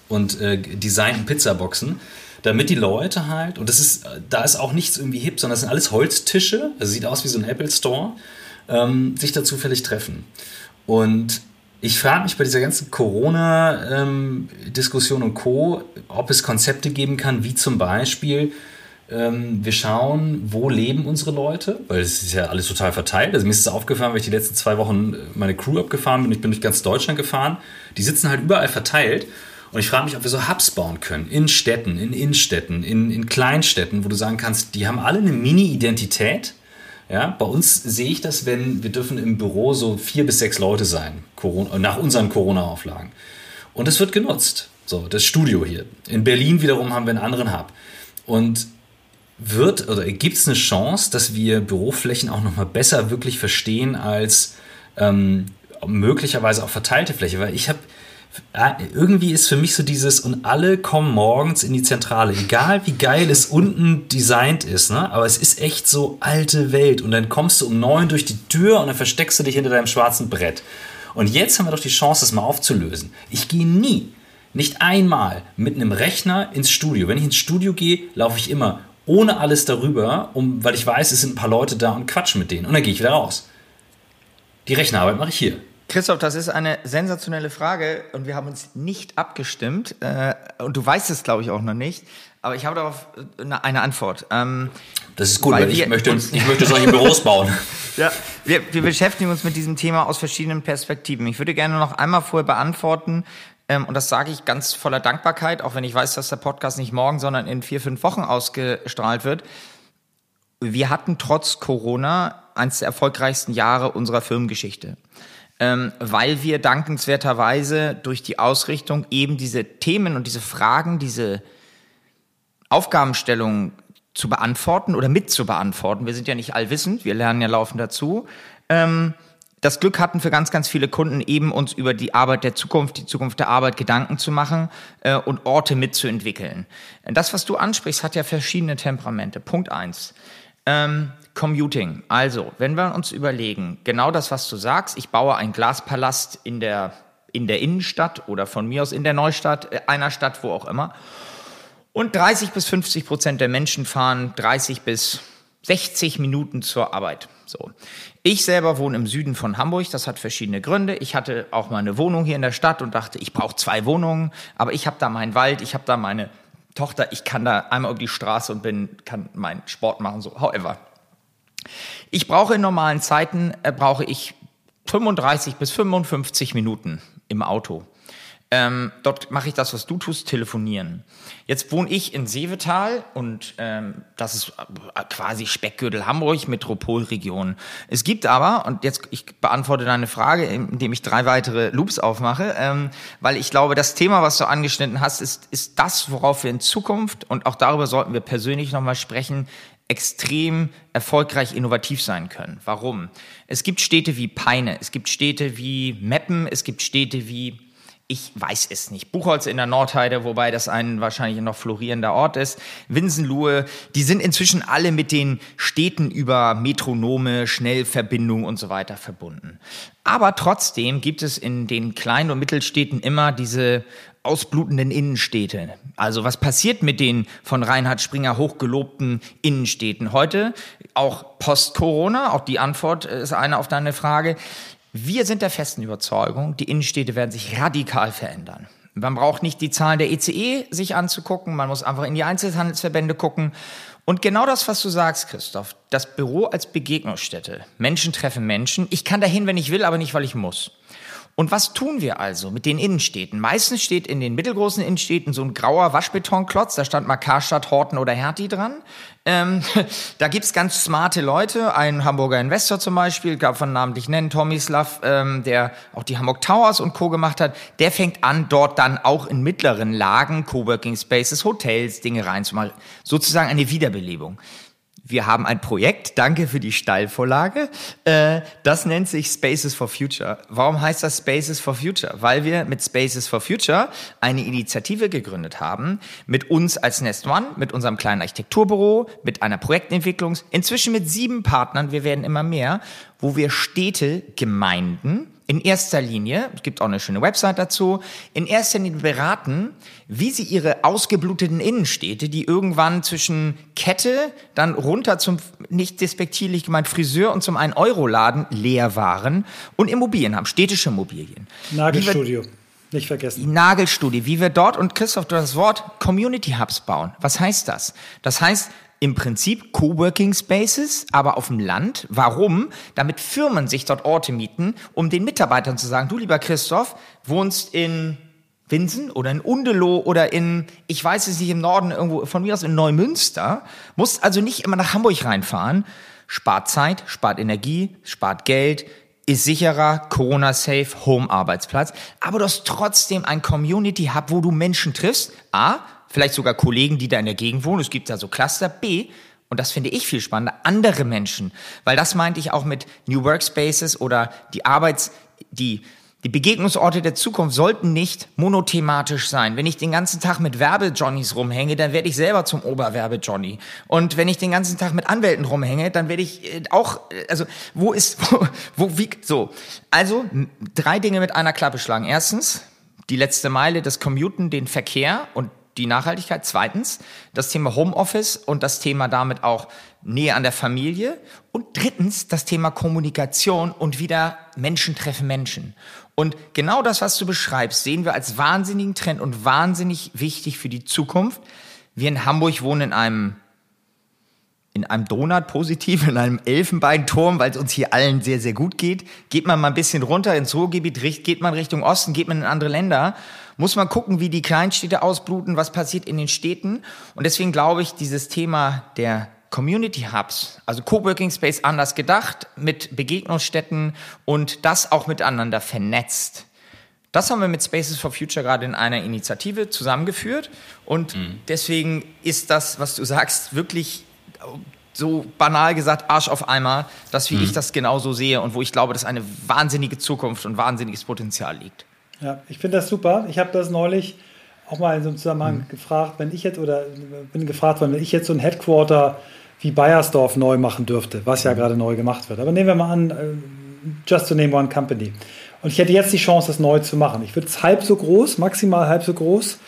und äh, designten Pizzaboxen. Damit die Leute halt, und das ist, da ist auch nichts irgendwie hip, sondern das sind alles Holztische, also sieht aus wie so ein Apple Store, ähm, sich da zufällig treffen. Und ich frage mich bei dieser ganzen Corona-Diskussion ähm, und Co., ob es Konzepte geben kann, wie zum Beispiel Ähm, wir schauen, wo leben unsere Leute, weil es ist ja alles total verteilt. Also mir ist es aufgefallen, weil ich die letzten zwei Wochen meine Crew abgefahren bin. Ich bin durch ganz Deutschland gefahren. Die sitzen halt überall verteilt. Und ich frage mich, ob wir so Hubs bauen können. In Städten, in Innenstädten, in, in Kleinstädten, wo du sagen kannst, die haben alle eine Mini-Identität. Ja, bei uns sehe ich das, wenn wir dürfen im Büro so vier bis sechs Leute sein, Corona, nach unseren Corona-Auflagen. Und es wird genutzt. So, das Studio hier. In Berlin wiederum haben wir einen anderen Hub. Und wird oder gibt es eine Chance, dass wir Büroflächen auch nochmal besser wirklich verstehen als ähm, möglicherweise auch verteilte Fläche? Weil ich habe irgendwie ist für mich so dieses und alle kommen morgens in die Zentrale, egal wie geil es unten designt ist, ne? aber es ist echt so alte Welt und dann kommst du um neun durch die Tür und dann versteckst du dich hinter deinem schwarzen Brett. Und jetzt haben wir doch die Chance, das mal aufzulösen. Ich gehe nie, nicht einmal mit einem Rechner ins Studio. Wenn ich ins Studio gehe, laufe ich immer ohne alles darüber, um, weil ich weiß, es sind ein paar Leute da und quatsch mit denen. Und dann gehe ich wieder raus. Die Rechnerarbeit mache ich hier. Christoph, das ist eine sensationelle Frage und wir haben uns nicht abgestimmt. Äh, und du weißt es, glaube ich, auch noch nicht. Aber ich habe darauf eine Antwort. Ähm, das ist gut, weil, weil ich, möchte, ich möchte solche Büros bauen. Ja, wir, wir beschäftigen uns mit diesem Thema aus verschiedenen Perspektiven. Ich würde gerne noch einmal vorher beantworten, und das sage ich ganz voller Dankbarkeit, auch wenn ich weiß, dass der Podcast nicht morgen, sondern in vier, fünf Wochen ausgestrahlt wird. Wir hatten trotz Corona eines der erfolgreichsten Jahre unserer Firmengeschichte. Ähm, weil wir dankenswerterweise durch die Ausrichtung eben diese Themen und diese Fragen, diese Aufgabenstellungen zu beantworten oder mit zu beantworten. Wir sind ja nicht allwissend, wir lernen ja laufend dazu. Ähm, das Glück hatten für ganz, ganz viele Kunden eben uns über die Arbeit der Zukunft, die Zukunft der Arbeit Gedanken zu machen äh, und Orte mitzuentwickeln. Das, was du ansprichst, hat ja verschiedene Temperamente. Punkt eins. Ähm, Commuting. Also, wenn wir uns überlegen, genau das, was du sagst, ich baue einen Glaspalast in der, in der Innenstadt oder von mir aus in der Neustadt, äh, einer Stadt, wo auch immer. Und 30 bis 50 Prozent der Menschen fahren 30 bis 60 Minuten zur Arbeit. So. Ich selber wohne im Süden von Hamburg, das hat verschiedene Gründe. Ich hatte auch mal eine Wohnung hier in der Stadt und dachte, ich brauche zwei Wohnungen, aber ich habe da meinen Wald, ich habe da meine Tochter, ich kann da einmal über die Straße und bin, kann meinen Sport machen, so, however. Ich brauche in normalen Zeiten, äh, brauche ich 35 bis 55 Minuten im Auto. Ähm, dort mache ich das, was du tust, telefonieren. Jetzt wohne ich in Seevetal und ähm, das ist äh, quasi Speckgürtel Hamburg, Metropolregion. Es gibt aber, und jetzt ich beantworte deine Frage, indem ich drei weitere Loops aufmache, ähm, weil ich glaube, das Thema, was du angeschnitten hast, ist, ist das, worauf wir in Zukunft, und auch darüber sollten wir persönlich nochmal sprechen, extrem erfolgreich innovativ sein können. Warum? Es gibt Städte wie Peine, es gibt Städte wie Meppen, es gibt Städte wie ich weiß es nicht. Buchholz in der Nordheide, wobei das ein wahrscheinlich noch florierender Ort ist. Winsenlohe, die sind inzwischen alle mit den Städten über Metronome, Schnellverbindungen und so weiter verbunden. Aber trotzdem gibt es in den kleinen und Mittelstädten immer diese ausblutenden Innenstädte. Also was passiert mit den von Reinhard Springer hochgelobten Innenstädten heute? Auch post-Corona, auch die Antwort ist eine auf deine Frage. Wir sind der festen Überzeugung, die Innenstädte werden sich radikal verändern. Man braucht nicht die Zahlen der ECE e sich anzugucken, man muss einfach in die Einzelhandelsverbände gucken. Und genau das, was du sagst, Christoph, das Büro als Begegnungsstätte. Menschen treffen Menschen. Ich kann dahin, wenn ich will, aber nicht, weil ich muss. Und was tun wir also mit den Innenstädten? Meistens steht in den mittelgroßen Innenstädten so ein grauer Waschbetonklotz, da stand mal Karstadt, Horten oder Hertie dran. Ähm, da gibt's ganz smarte Leute, ein Hamburger Investor zum Beispiel, gab von namentlich nennen, Tomislav, ähm, der auch die Hamburg Towers und Co. gemacht hat, der fängt an, dort dann auch in mittleren Lagen, Coworking Spaces, Hotels, Dinge reinzumachen. Sozusagen eine Wiederbelebung wir haben ein Projekt, danke für die Steilvorlage, äh, das nennt sich Spaces for Future. Warum heißt das Spaces for Future? Weil wir mit Spaces for Future eine Initiative gegründet haben, mit uns als Nest One, mit unserem kleinen Architekturbüro, mit einer Projektentwicklung, inzwischen mit sieben Partnern, wir werden immer mehr, wo wir Städte, Gemeinden, in erster Linie, es gibt auch eine schöne Website dazu, in erster Linie beraten, wie sie ihre ausgebluteten Innenstädte, die irgendwann zwischen Kette, dann runter zum, nicht despektierlich gemeint, Friseur und zum 1-Euro-Laden leer waren und Immobilien haben, städtische Immobilien. Nagelstudio. Nicht vergessen. Nagelstudie, wie wir dort, und Christoph, du hast das Wort Community Hubs bauen. Was heißt das? Das heißt, im Prinzip Coworking Spaces, aber auf dem Land. Warum? Damit Firmen sich dort Orte mieten, um den Mitarbeitern zu sagen, du lieber Christoph, wohnst in Winsen oder in Undeloh oder in, ich weiß es nicht, im Norden irgendwo, von mir aus in Neumünster, musst also nicht immer nach Hamburg reinfahren. Spart Zeit, spart Energie, spart Geld, ist sicherer, Corona-safe, Home-Arbeitsplatz. Aber du hast trotzdem ein Community-Hub, wo du Menschen triffst. A, vielleicht sogar Kollegen, die da in der Gegend wohnen. Es gibt da so Cluster. B, und das finde ich viel spannender, andere Menschen. Weil das meinte ich auch mit New Workspaces oder die Arbeits, die, die Begegnungsorte der Zukunft sollten nicht monothematisch sein. Wenn ich den ganzen Tag mit Werbe-Johnnies rumhänge, dann werde ich selber zum Oberwerbe-Johnny. Und wenn ich den ganzen Tag mit Anwälten rumhänge, dann werde ich äh, auch, äh, also wo ist, wo, wo wie, so. Also drei Dinge mit einer Klappe schlagen. Erstens, die letzte Meile, das Commuten, den Verkehr und die Nachhaltigkeit. Zweitens, das Thema Homeoffice und das Thema damit auch Nähe an der Familie. Und drittens, das Thema Kommunikation und wieder Menschen treffen Menschen. Und genau das, was du beschreibst, sehen wir als wahnsinnigen Trend und wahnsinnig wichtig für die Zukunft. Wir in Hamburg wohnen in einem in einem Donut positiv, in einem Elfenbeinturm, weil es uns hier allen sehr, sehr gut geht. Geht man mal ein bisschen runter ins Ruhrgebiet, geht man Richtung Osten, geht man in andere Länder muss man gucken, wie die Kleinstädte ausbluten, was passiert in den Städten. Und deswegen glaube ich, dieses Thema der Community Hubs, also Coworking Space anders gedacht, mit Begegnungsstätten und das auch miteinander vernetzt. Das haben wir mit Spaces for Future gerade in einer Initiative zusammengeführt. Und mhm. deswegen ist das, was du sagst, wirklich so banal gesagt Arsch auf Eimer, dass wie mhm. ich das genauso sehe und wo ich glaube, dass eine wahnsinnige Zukunft und wahnsinniges Potenzial liegt. Ja, ich finde das super. Ich habe das neulich auch mal in so einem Zusammenhang mhm. gefragt, wenn ich jetzt oder bin gefragt worden, wenn ich jetzt so ein Headquarter wie Bayersdorf neu machen dürfte, was ja mhm. gerade neu gemacht wird. Aber nehmen wir mal an, äh, just to name one company. Und ich hätte jetzt die Chance, das neu zu machen. Ich würde es halb so groß, maximal halb so groß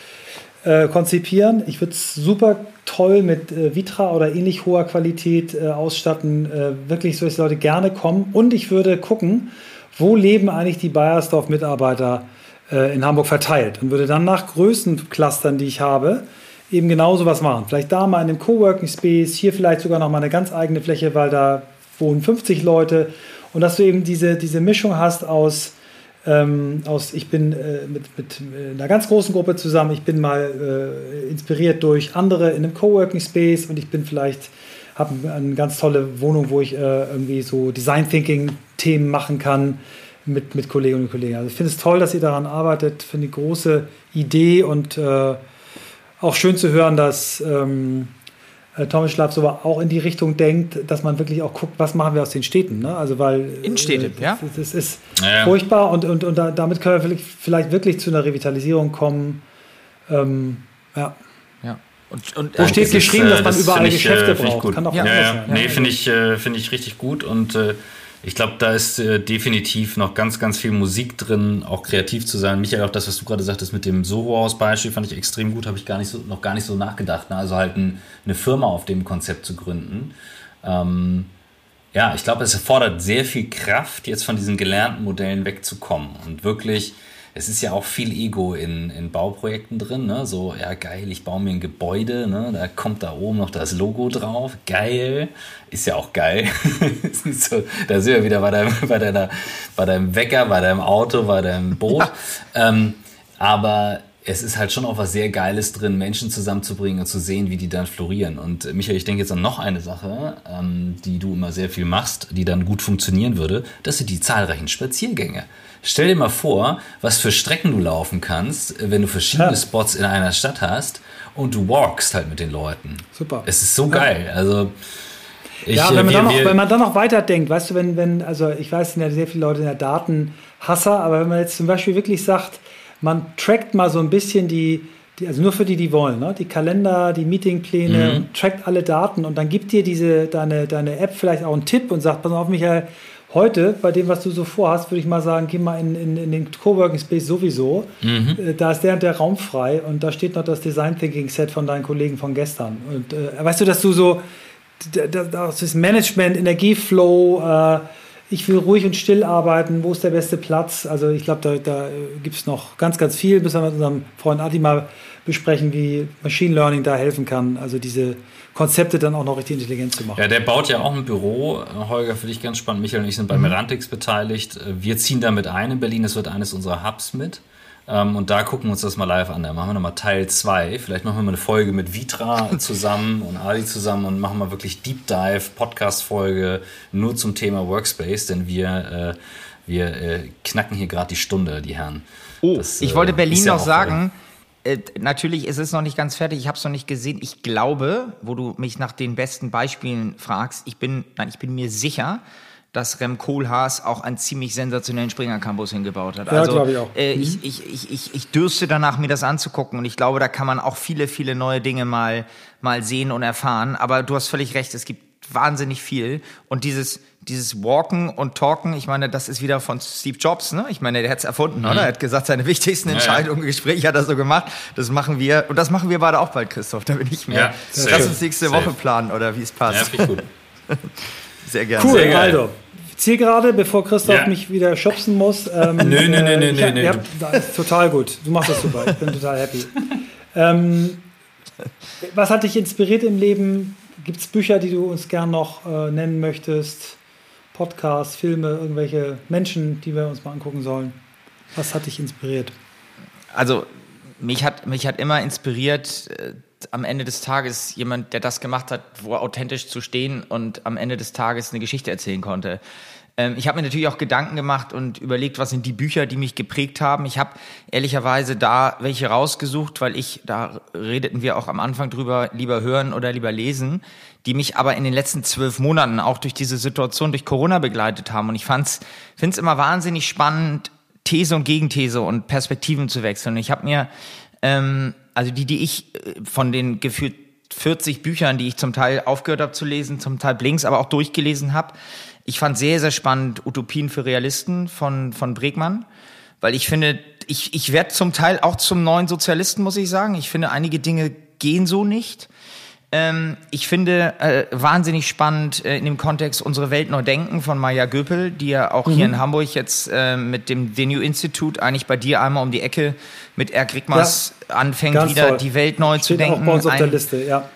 äh, konzipieren. Ich würde es super toll mit äh, Vitra oder ähnlich hoher Qualität äh, ausstatten. Äh, wirklich so, dass die Leute gerne kommen. Und ich würde gucken, wo leben eigentlich die Bayersdorf-Mitarbeiter äh, in Hamburg verteilt und würde dann nach Größenclustern, die ich habe, eben genauso was machen. Vielleicht da mal in einem Coworking Space, hier vielleicht sogar noch mal eine ganz eigene Fläche, weil da wohnen 50 Leute und dass du eben diese, diese Mischung hast aus, ähm, aus ich bin äh, mit, mit äh, einer ganz großen Gruppe zusammen, ich bin mal äh, inspiriert durch andere in einem Coworking Space und ich bin vielleicht habe eine ganz tolle Wohnung, wo ich äh, irgendwie so Design Thinking Themen machen kann mit, mit Kolleginnen und Kollegen. Also ich finde es toll, dass ihr daran arbeitet, finde eine große Idee und äh, auch schön zu hören, dass ähm, äh, Thomas Schlaf so auch in die Richtung denkt, dass man wirklich auch guckt, was machen wir aus den Städten. Ne? Also weil in Städten, äh, ja. Das, ist ja. furchtbar und, und, und da, damit können wir vielleicht wirklich zu einer Revitalisierung kommen. Ähm, ja. ja. Und, und, Wo steht geschrieben, dass man das überall ich, Geschäfte äh, braucht? Kann doch ja, ja, sein. Nee, finde ich, äh, find ich richtig gut und äh, ich glaube, da ist äh, definitiv noch ganz, ganz viel Musik drin, auch kreativ zu sein. Michael, auch das, was du gerade sagtest mit dem Soho-Haus-Beispiel, fand ich extrem gut, habe ich gar nicht so, noch gar nicht so nachgedacht. Ne? Also halt ein, eine Firma auf dem Konzept zu gründen. Ähm, ja, ich glaube, es erfordert sehr viel Kraft, jetzt von diesen gelernten Modellen wegzukommen und wirklich es ist ja auch viel Ego in, in Bauprojekten drin, ne? So, ja geil, ich baue mir ein Gebäude, ne? Da kommt da oben noch das Logo drauf. Geil. Ist ja auch geil. so, da sind wir wieder bei deinem, bei deiner, bei deinem Wecker, bei deinem Auto, bei deinem Boot. Ja. Ähm, aber es ist halt schon auch was sehr Geiles drin, Menschen zusammenzubringen und zu sehen, wie die dann florieren. Und äh, Michael, ich denke jetzt an noch eine Sache, ähm, die du immer sehr viel machst, die dann gut funktionieren würde. Das sind die zahlreichen Spaziergänge. Stell dir mal vor, was für Strecken du laufen kannst, wenn du verschiedene ja. Spots in einer Stadt hast und du walkst halt mit den Leuten. Super. Es ist so geil. Also ich, ja, wenn man, wir, dann noch, wenn man dann noch weiterdenkt, weißt du, wenn, wenn, also ich weiß, sind ja sehr viele Leute in der Datenhasser, aber wenn man jetzt zum Beispiel wirklich sagt, man trackt mal so ein bisschen die, die also nur für die, die wollen, ne? die Kalender, die Meetingpläne, mhm. trackt alle Daten und dann gibt dir diese, deine, deine App vielleicht auch einen Tipp und sagt, pass auf, Michael, Heute, bei dem, was du so vorhast, würde ich mal sagen, geh mal in, in, in den Coworking Space sowieso. Mhm. Äh, da ist der und der Raum frei und da steht noch das Design Thinking Set von deinen Kollegen von gestern. Und äh, weißt du, dass du so das Management, Energieflow, äh, ich will ruhig und still arbeiten, wo ist der beste Platz? Also ich glaube, da, da gibt es noch ganz, ganz viel. Müssen wir mit unserem Freund Adi mal besprechen, wie Machine Learning da helfen kann. Also diese Konzepte dann auch noch richtig intelligent zu machen. Ja, der baut ja auch ein Büro. Holger, für dich ganz spannend. Michael und ich sind bei mhm. Merantix beteiligt. Wir ziehen damit ein in Berlin. Das wird eines unserer Hubs mit. Ähm, und da gucken wir uns das mal live an. Da machen wir nochmal Teil 2. Vielleicht machen wir mal eine Folge mit Vitra zusammen und Ali zusammen und machen mal wirklich Deep Dive, Podcast-Folge nur zum Thema Workspace, denn wir, äh, wir äh, knacken hier gerade die Stunde, die Herren. Oh, das, ich wollte äh, Berlin ja noch sagen. Äh, natürlich ist es noch nicht ganz fertig. Ich habe es noch nicht gesehen. Ich glaube, wo du mich nach den besten Beispielen fragst, ich bin, nein, ich bin mir sicher, dass Rem Koolhaas auch einen ziemlich sensationellen Springer Campus hingebaut hat. Ja, also ich, auch. Äh, mhm. ich, ich, ich, ich, ich dürste danach, mir das anzugucken und ich glaube, da kann man auch viele, viele neue Dinge mal, mal sehen und erfahren. Aber du hast völlig recht, es gibt wahnsinnig viel und dieses, dieses Walken und Talken, ich meine, das ist wieder von Steve Jobs, ne? Ich meine, der hat es erfunden, mhm. oder? Er hat gesagt, seine wichtigsten Entscheidungen, ja, ja. Gespräche hat er so gemacht. Das machen wir und das machen wir beide auch bald, Christoph. Da bin ich mehr. Ja, Lass uns nächste Safe. Woche planen oder wie es passt. Ja, gut. Sehr gerne. Cool, Sehr also. Zielgerade, bevor Christoph ja. mich wieder schubsen muss. Ähm, nö, nö, nö, nö, nö, nö. Ja, das ist total gut. Du machst das super. Ich bin total happy. Ähm, was hat dich inspiriert im Leben? Gibt es Bücher, die du uns gern noch äh, nennen möchtest? Podcasts, Filme, irgendwelche Menschen, die wir uns mal angucken sollen? Was hat dich inspiriert? Also, mich hat, mich hat immer inspiriert, äh, am Ende des Tages jemand, der das gemacht hat, wo authentisch zu stehen und am Ende des Tages eine Geschichte erzählen konnte. Ähm, ich habe mir natürlich auch Gedanken gemacht und überlegt, was sind die Bücher, die mich geprägt haben. Ich habe ehrlicherweise da welche rausgesucht, weil ich, da redeten wir auch am Anfang drüber, lieber hören oder lieber lesen, die mich aber in den letzten zwölf Monaten auch durch diese Situation, durch Corona begleitet haben. Und ich finde es immer wahnsinnig spannend, These und Gegenthese und Perspektiven zu wechseln. Ich habe mir ähm, also die, die ich äh, von den gefühlt 40 Büchern, die ich zum Teil aufgehört habe zu lesen, zum Teil Blinks, aber auch durchgelesen habe. Ich fand sehr, sehr spannend Utopien für Realisten von, von Bregmann, weil ich finde, ich, ich werde zum Teil auch zum neuen Sozialisten, muss ich sagen. Ich finde, einige Dinge gehen so nicht. Ähm, ich finde äh, wahnsinnig spannend äh, in dem Kontext unsere Welt neu denken von Maya Göpel, die ja auch mhm. hier in Hamburg jetzt äh, mit dem The New Institute eigentlich bei dir einmal um die Ecke mit Erk Rickmers ja, anfängt, wieder toll. die Welt neu Steht zu denken. Auch bei uns auf ein, der Liste, ja.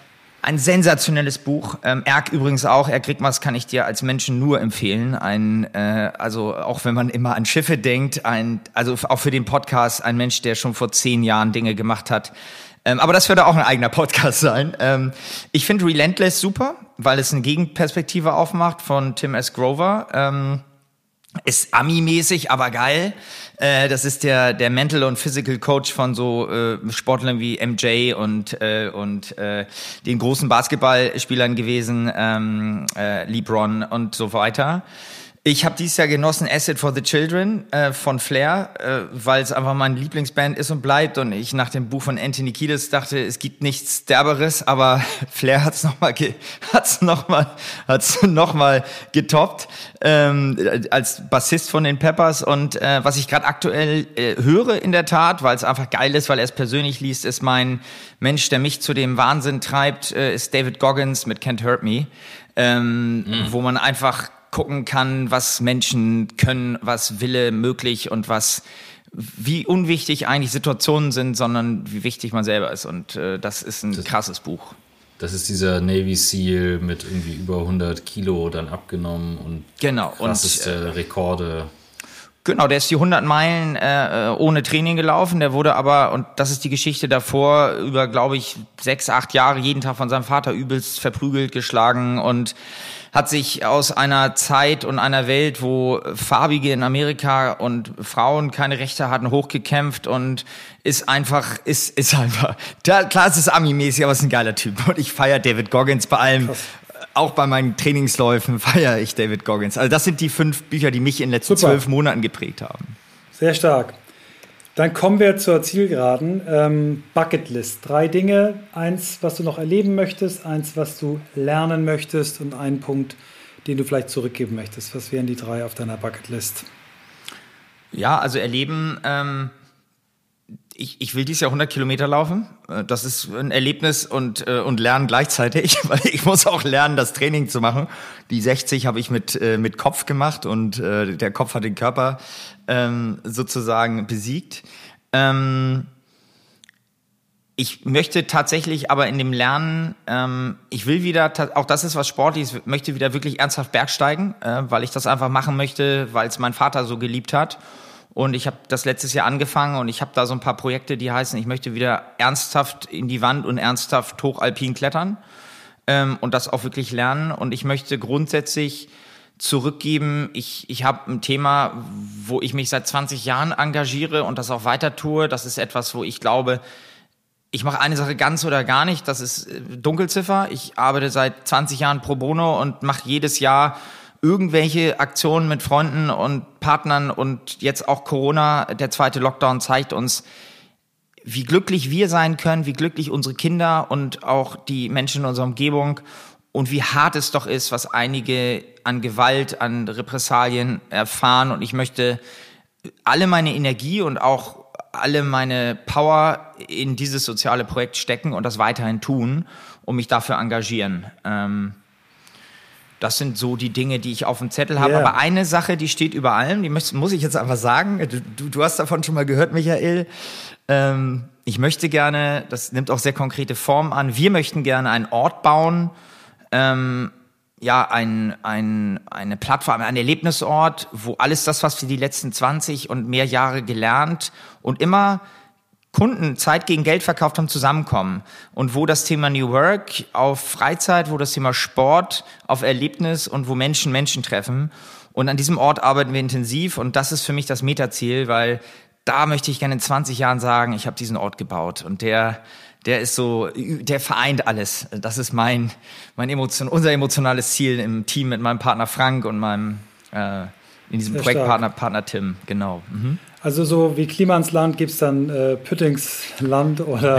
Ein sensationelles Buch. Ähm, Erk übrigens auch. Erk Rickmers kann ich dir als Menschen nur empfehlen. Ein, äh, also auch wenn man immer an Schiffe denkt, ein, also auch für den Podcast ein Mensch, der schon vor zehn Jahren Dinge gemacht hat, ähm, aber das würde auch ein eigener Podcast sein. Ähm, ich finde Relentless super, weil es eine Gegenperspektive aufmacht von Tim S. Grover. Ähm, ist Ami-mäßig, aber geil. Äh, das ist der, der Mental und Physical Coach von so äh, Sportlern wie MJ und, äh, und äh, den großen Basketballspielern gewesen, ähm, äh, LeBron und so weiter. Ich habe dieses Jahr genossen Acid for the Children äh, von Flair, äh, weil es einfach mein Lieblingsband ist und bleibt. Und ich nach dem Buch von Anthony Kiedis dachte, es gibt nichts Derberes, aber Flair hat es nochmal hat's noch mal, hat's noch mal getoppt ähm, als Bassist von den Peppers. Und äh, was ich gerade aktuell äh, höre in der Tat, weil es einfach geil ist, weil er es persönlich liest, ist mein Mensch, der mich zu dem Wahnsinn treibt, äh, ist David Goggins mit Can't Hurt Me. Ähm, mhm. wo man einfach gucken kann, was Menschen können, was Wille möglich und was wie unwichtig eigentlich Situationen sind, sondern wie wichtig man selber ist. Und äh, das ist ein das, krasses Buch. Das ist dieser Navy SEAL mit irgendwie über 100 Kilo dann abgenommen und genau, krasseste und, äh, Rekorde. Genau, der ist die 100 Meilen äh, ohne Training gelaufen. Der wurde aber, und das ist die Geschichte davor, über, glaube ich, sechs, acht Jahre jeden Tag von seinem Vater übelst verprügelt, geschlagen und hat sich aus einer Zeit und einer Welt, wo Farbige in Amerika und Frauen keine Rechte hatten, hochgekämpft und ist einfach, ist, ist einfach, da, klar, es ist Ami-mäßig, aber es ist ein geiler Typ. Und ich feiere David Goggins bei allem. Krass. Auch bei meinen Trainingsläufen feiere ich David Goggins. Also das sind die fünf Bücher, die mich in den letzten Super. zwölf Monaten geprägt haben. Sehr stark. Dann kommen wir zur Zielgeraden. Ähm, Bucketlist. Drei Dinge. Eins, was du noch erleben möchtest, eins, was du lernen möchtest und ein Punkt, den du vielleicht zurückgeben möchtest. Was wären die drei auf deiner Bucketlist? Ja, also erleben. Ähm ich, ich will dieses Jahr 100 Kilometer laufen. Äh, das ist ein Erlebnis und, äh, und Lernen gleichzeitig, weil ich muss auch lernen, das Training zu machen. Die 60 habe ich mit, äh, mit Kopf gemacht und der Kopf hat den Körper ähm, sozusagen besiegt. Ähm, ich möchte tatsächlich aber in dem Lernen, ähm, ich will wieder, auch das ist was Sportliches, möchte wieder wirklich ernsthaft Bergsteigen, weil ich das einfach machen möchte, weil es mein Vater so geliebt hat. Und ich habe das letztes Jahr angefangen und ich habe da so ein paar Projekte, die heißen, ich möchte wieder ernsthaft in die Wand und ernsthaft hochalpin klettern ähm, und das auch wirklich lernen. Und ich möchte grundsätzlich zurückgeben. Ich, ich habe ein Thema, wo ich mich seit 20 Jahren engagiere und das auch weiter tue. Das ist etwas, wo ich glaube, ich mache eine Sache ganz oder gar nicht. Das ist äh, Dunkelziffer. Ich arbeite seit 20 Jahren pro bono und mache jedes Jahr irgendwelche Aktionen mit Freunden und Partnern und jetzt auch Corona, der zweite Lockdown zeigt uns, wie glücklich wir sein können, wie glücklich unsere Kinder und auch die Menschen in unserer Umgebung und wie hart es doch ist, was einige an Gewalt, an Repressalien erfahren. Und ich möchte alle meine Energie und auch alle meine Power in dieses soziale Projekt stecken und das weiterhin tun und mich dafür engagieren. Ähm, das sind so die Dinge, die ich auf dem Zettel habe. Yeah. Aber eine Sache, die steht über allem, die muss, muss ich jetzt einfach sagen. Du, du, hast davon schon mal gehört, Michael. Ähm, ich möchte gerne, das nimmt auch sehr konkrete Form an, wir möchten gerne einen Ort bauen, ähm, ja, ein, ein, eine Plattform, ein Erlebnisort, wo alles das, was wir die letzten 20 und mehr Jahre gelernt und immer Kunden Zeit gegen Geld verkauft haben, zusammenkommen. Und wo das Thema New Work auf Freizeit, wo das Thema Sport auf Erlebnis und wo Menschen Menschen treffen. Und an diesem Ort arbeiten wir intensiv und das ist für mich das Metaziel, weil da möchte ich gerne in 20 Jahren sagen, ich habe diesen Ort gebaut und der der ist so, der vereint alles. Das ist mein, mein Emotion, unser emotionales Ziel im Team mit meinem Partner Frank und meinem äh, in diesem Sehr Projektpartner Partner Tim, genau. Mhm. Also so wie Klimansland gibt es dann äh, Püttingsland oder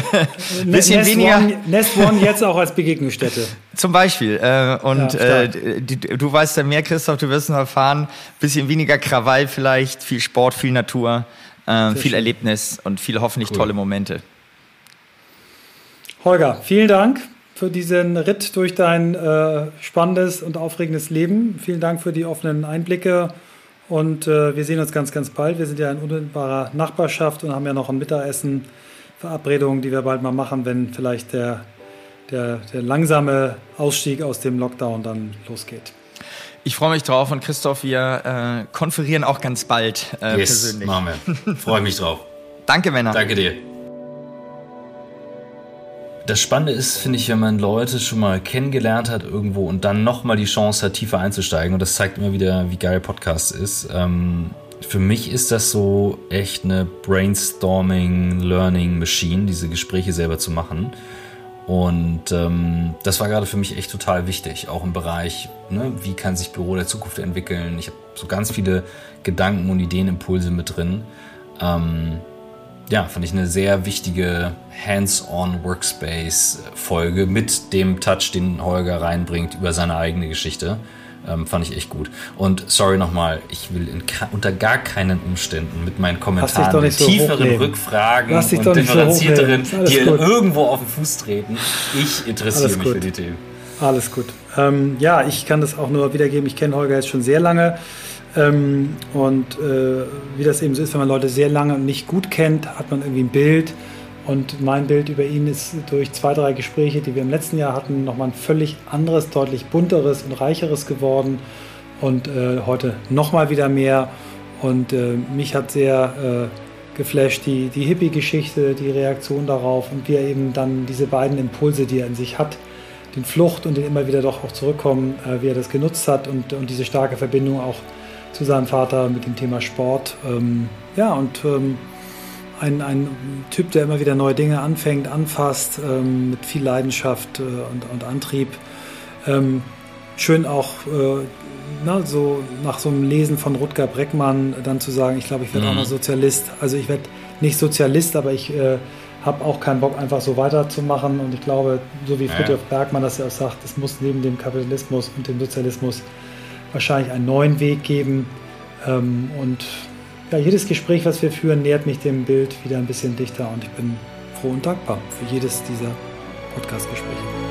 bisschen Nest weniger. One, Nest One jetzt auch als Begegnungsstätte. Zum Beispiel. Äh, und ja, äh, die, du weißt ja mehr, Christoph, du wirst noch erfahren. Bisschen weniger Krawall vielleicht, viel Sport, viel Natur, äh, viel schön. Erlebnis und viele hoffentlich cool. tolle Momente. Holger, vielen Dank für diesen Ritt durch dein äh, spannendes und aufregendes Leben. Vielen Dank für die offenen Einblicke und äh, wir sehen uns ganz, ganz bald. Wir sind ja in unmittelbarer Nachbarschaft und haben ja noch ein Mittagessen, Verabredungen, die wir bald mal machen, wenn vielleicht der, der, der langsame Ausstieg aus dem Lockdown dann losgeht. Ich freue mich drauf und Christoph, wir äh, konferieren auch ganz bald äh, yes, persönlich. Machen wir. Freue mich drauf. Danke, Männer. Danke dir. Das Spannende ist, finde ich, wenn man Leute schon mal kennengelernt hat irgendwo und dann nochmal die Chance hat, tiefer einzusteigen. Und das zeigt immer wieder, wie geil Podcast ist. Ähm, für mich ist das so echt eine Brainstorming, Learning Machine, diese Gespräche selber zu machen. Und ähm, das war gerade für mich echt total wichtig, auch im Bereich, ne, wie kann sich Büro der Zukunft entwickeln. Ich habe so ganz viele Gedanken und Ideenimpulse mit drin. Ähm, ja, fand ich eine sehr wichtige Hands-on Workspace-Folge mit dem Touch, den Holger reinbringt über seine eigene Geschichte. Ähm, fand ich echt gut. Und sorry nochmal, ich will unter gar keinen Umständen mit meinen Kommentaren mit so tieferen Rückfragen und differenzierteren, so die irgendwo auf den Fuß treten. Ich interessiere Alles mich gut. für die Themen. Alles gut. Ähm, ja, ich kann das auch nur wiedergeben. Ich kenne Holger jetzt schon sehr lange. Ähm, und äh, wie das eben so ist, wenn man Leute sehr lange nicht gut kennt, hat man irgendwie ein Bild. Und mein Bild über ihn ist durch zwei, drei Gespräche, die wir im letzten Jahr hatten, nochmal ein völlig anderes, deutlich bunteres und reicheres geworden. Und äh, heute nochmal wieder mehr. Und äh, mich hat sehr äh, geflasht die, die Hippie-Geschichte, die Reaktion darauf und wie er eben dann diese beiden Impulse, die er in sich hat, den Flucht und den immer wieder doch auch zurückkommen, äh, wie er das genutzt hat und, und diese starke Verbindung auch zu seinem Vater mit dem Thema Sport. Ähm, ja, und ähm, ein, ein Typ, der immer wieder neue Dinge anfängt, anfasst, ähm, mit viel Leidenschaft äh, und, und Antrieb. Ähm, schön auch äh, na, so nach so einem Lesen von Rutger Breckmann dann zu sagen, ich glaube, ich werde mhm. auch mal Sozialist. Also ich werde nicht Sozialist, aber ich äh, habe auch keinen Bock, einfach so weiterzumachen. Und ich glaube, so wie Friedrich. Bergmann das ja auch sagt, es muss neben dem Kapitalismus und dem Sozialismus wahrscheinlich einen neuen Weg geben. Ähm, und Ja, jedes Gespräch, was wir führen, nähert mich dem Bild wieder ein bisschen dichter und ich bin froh und dankbar für jedes dieser Podcast-Gespräche.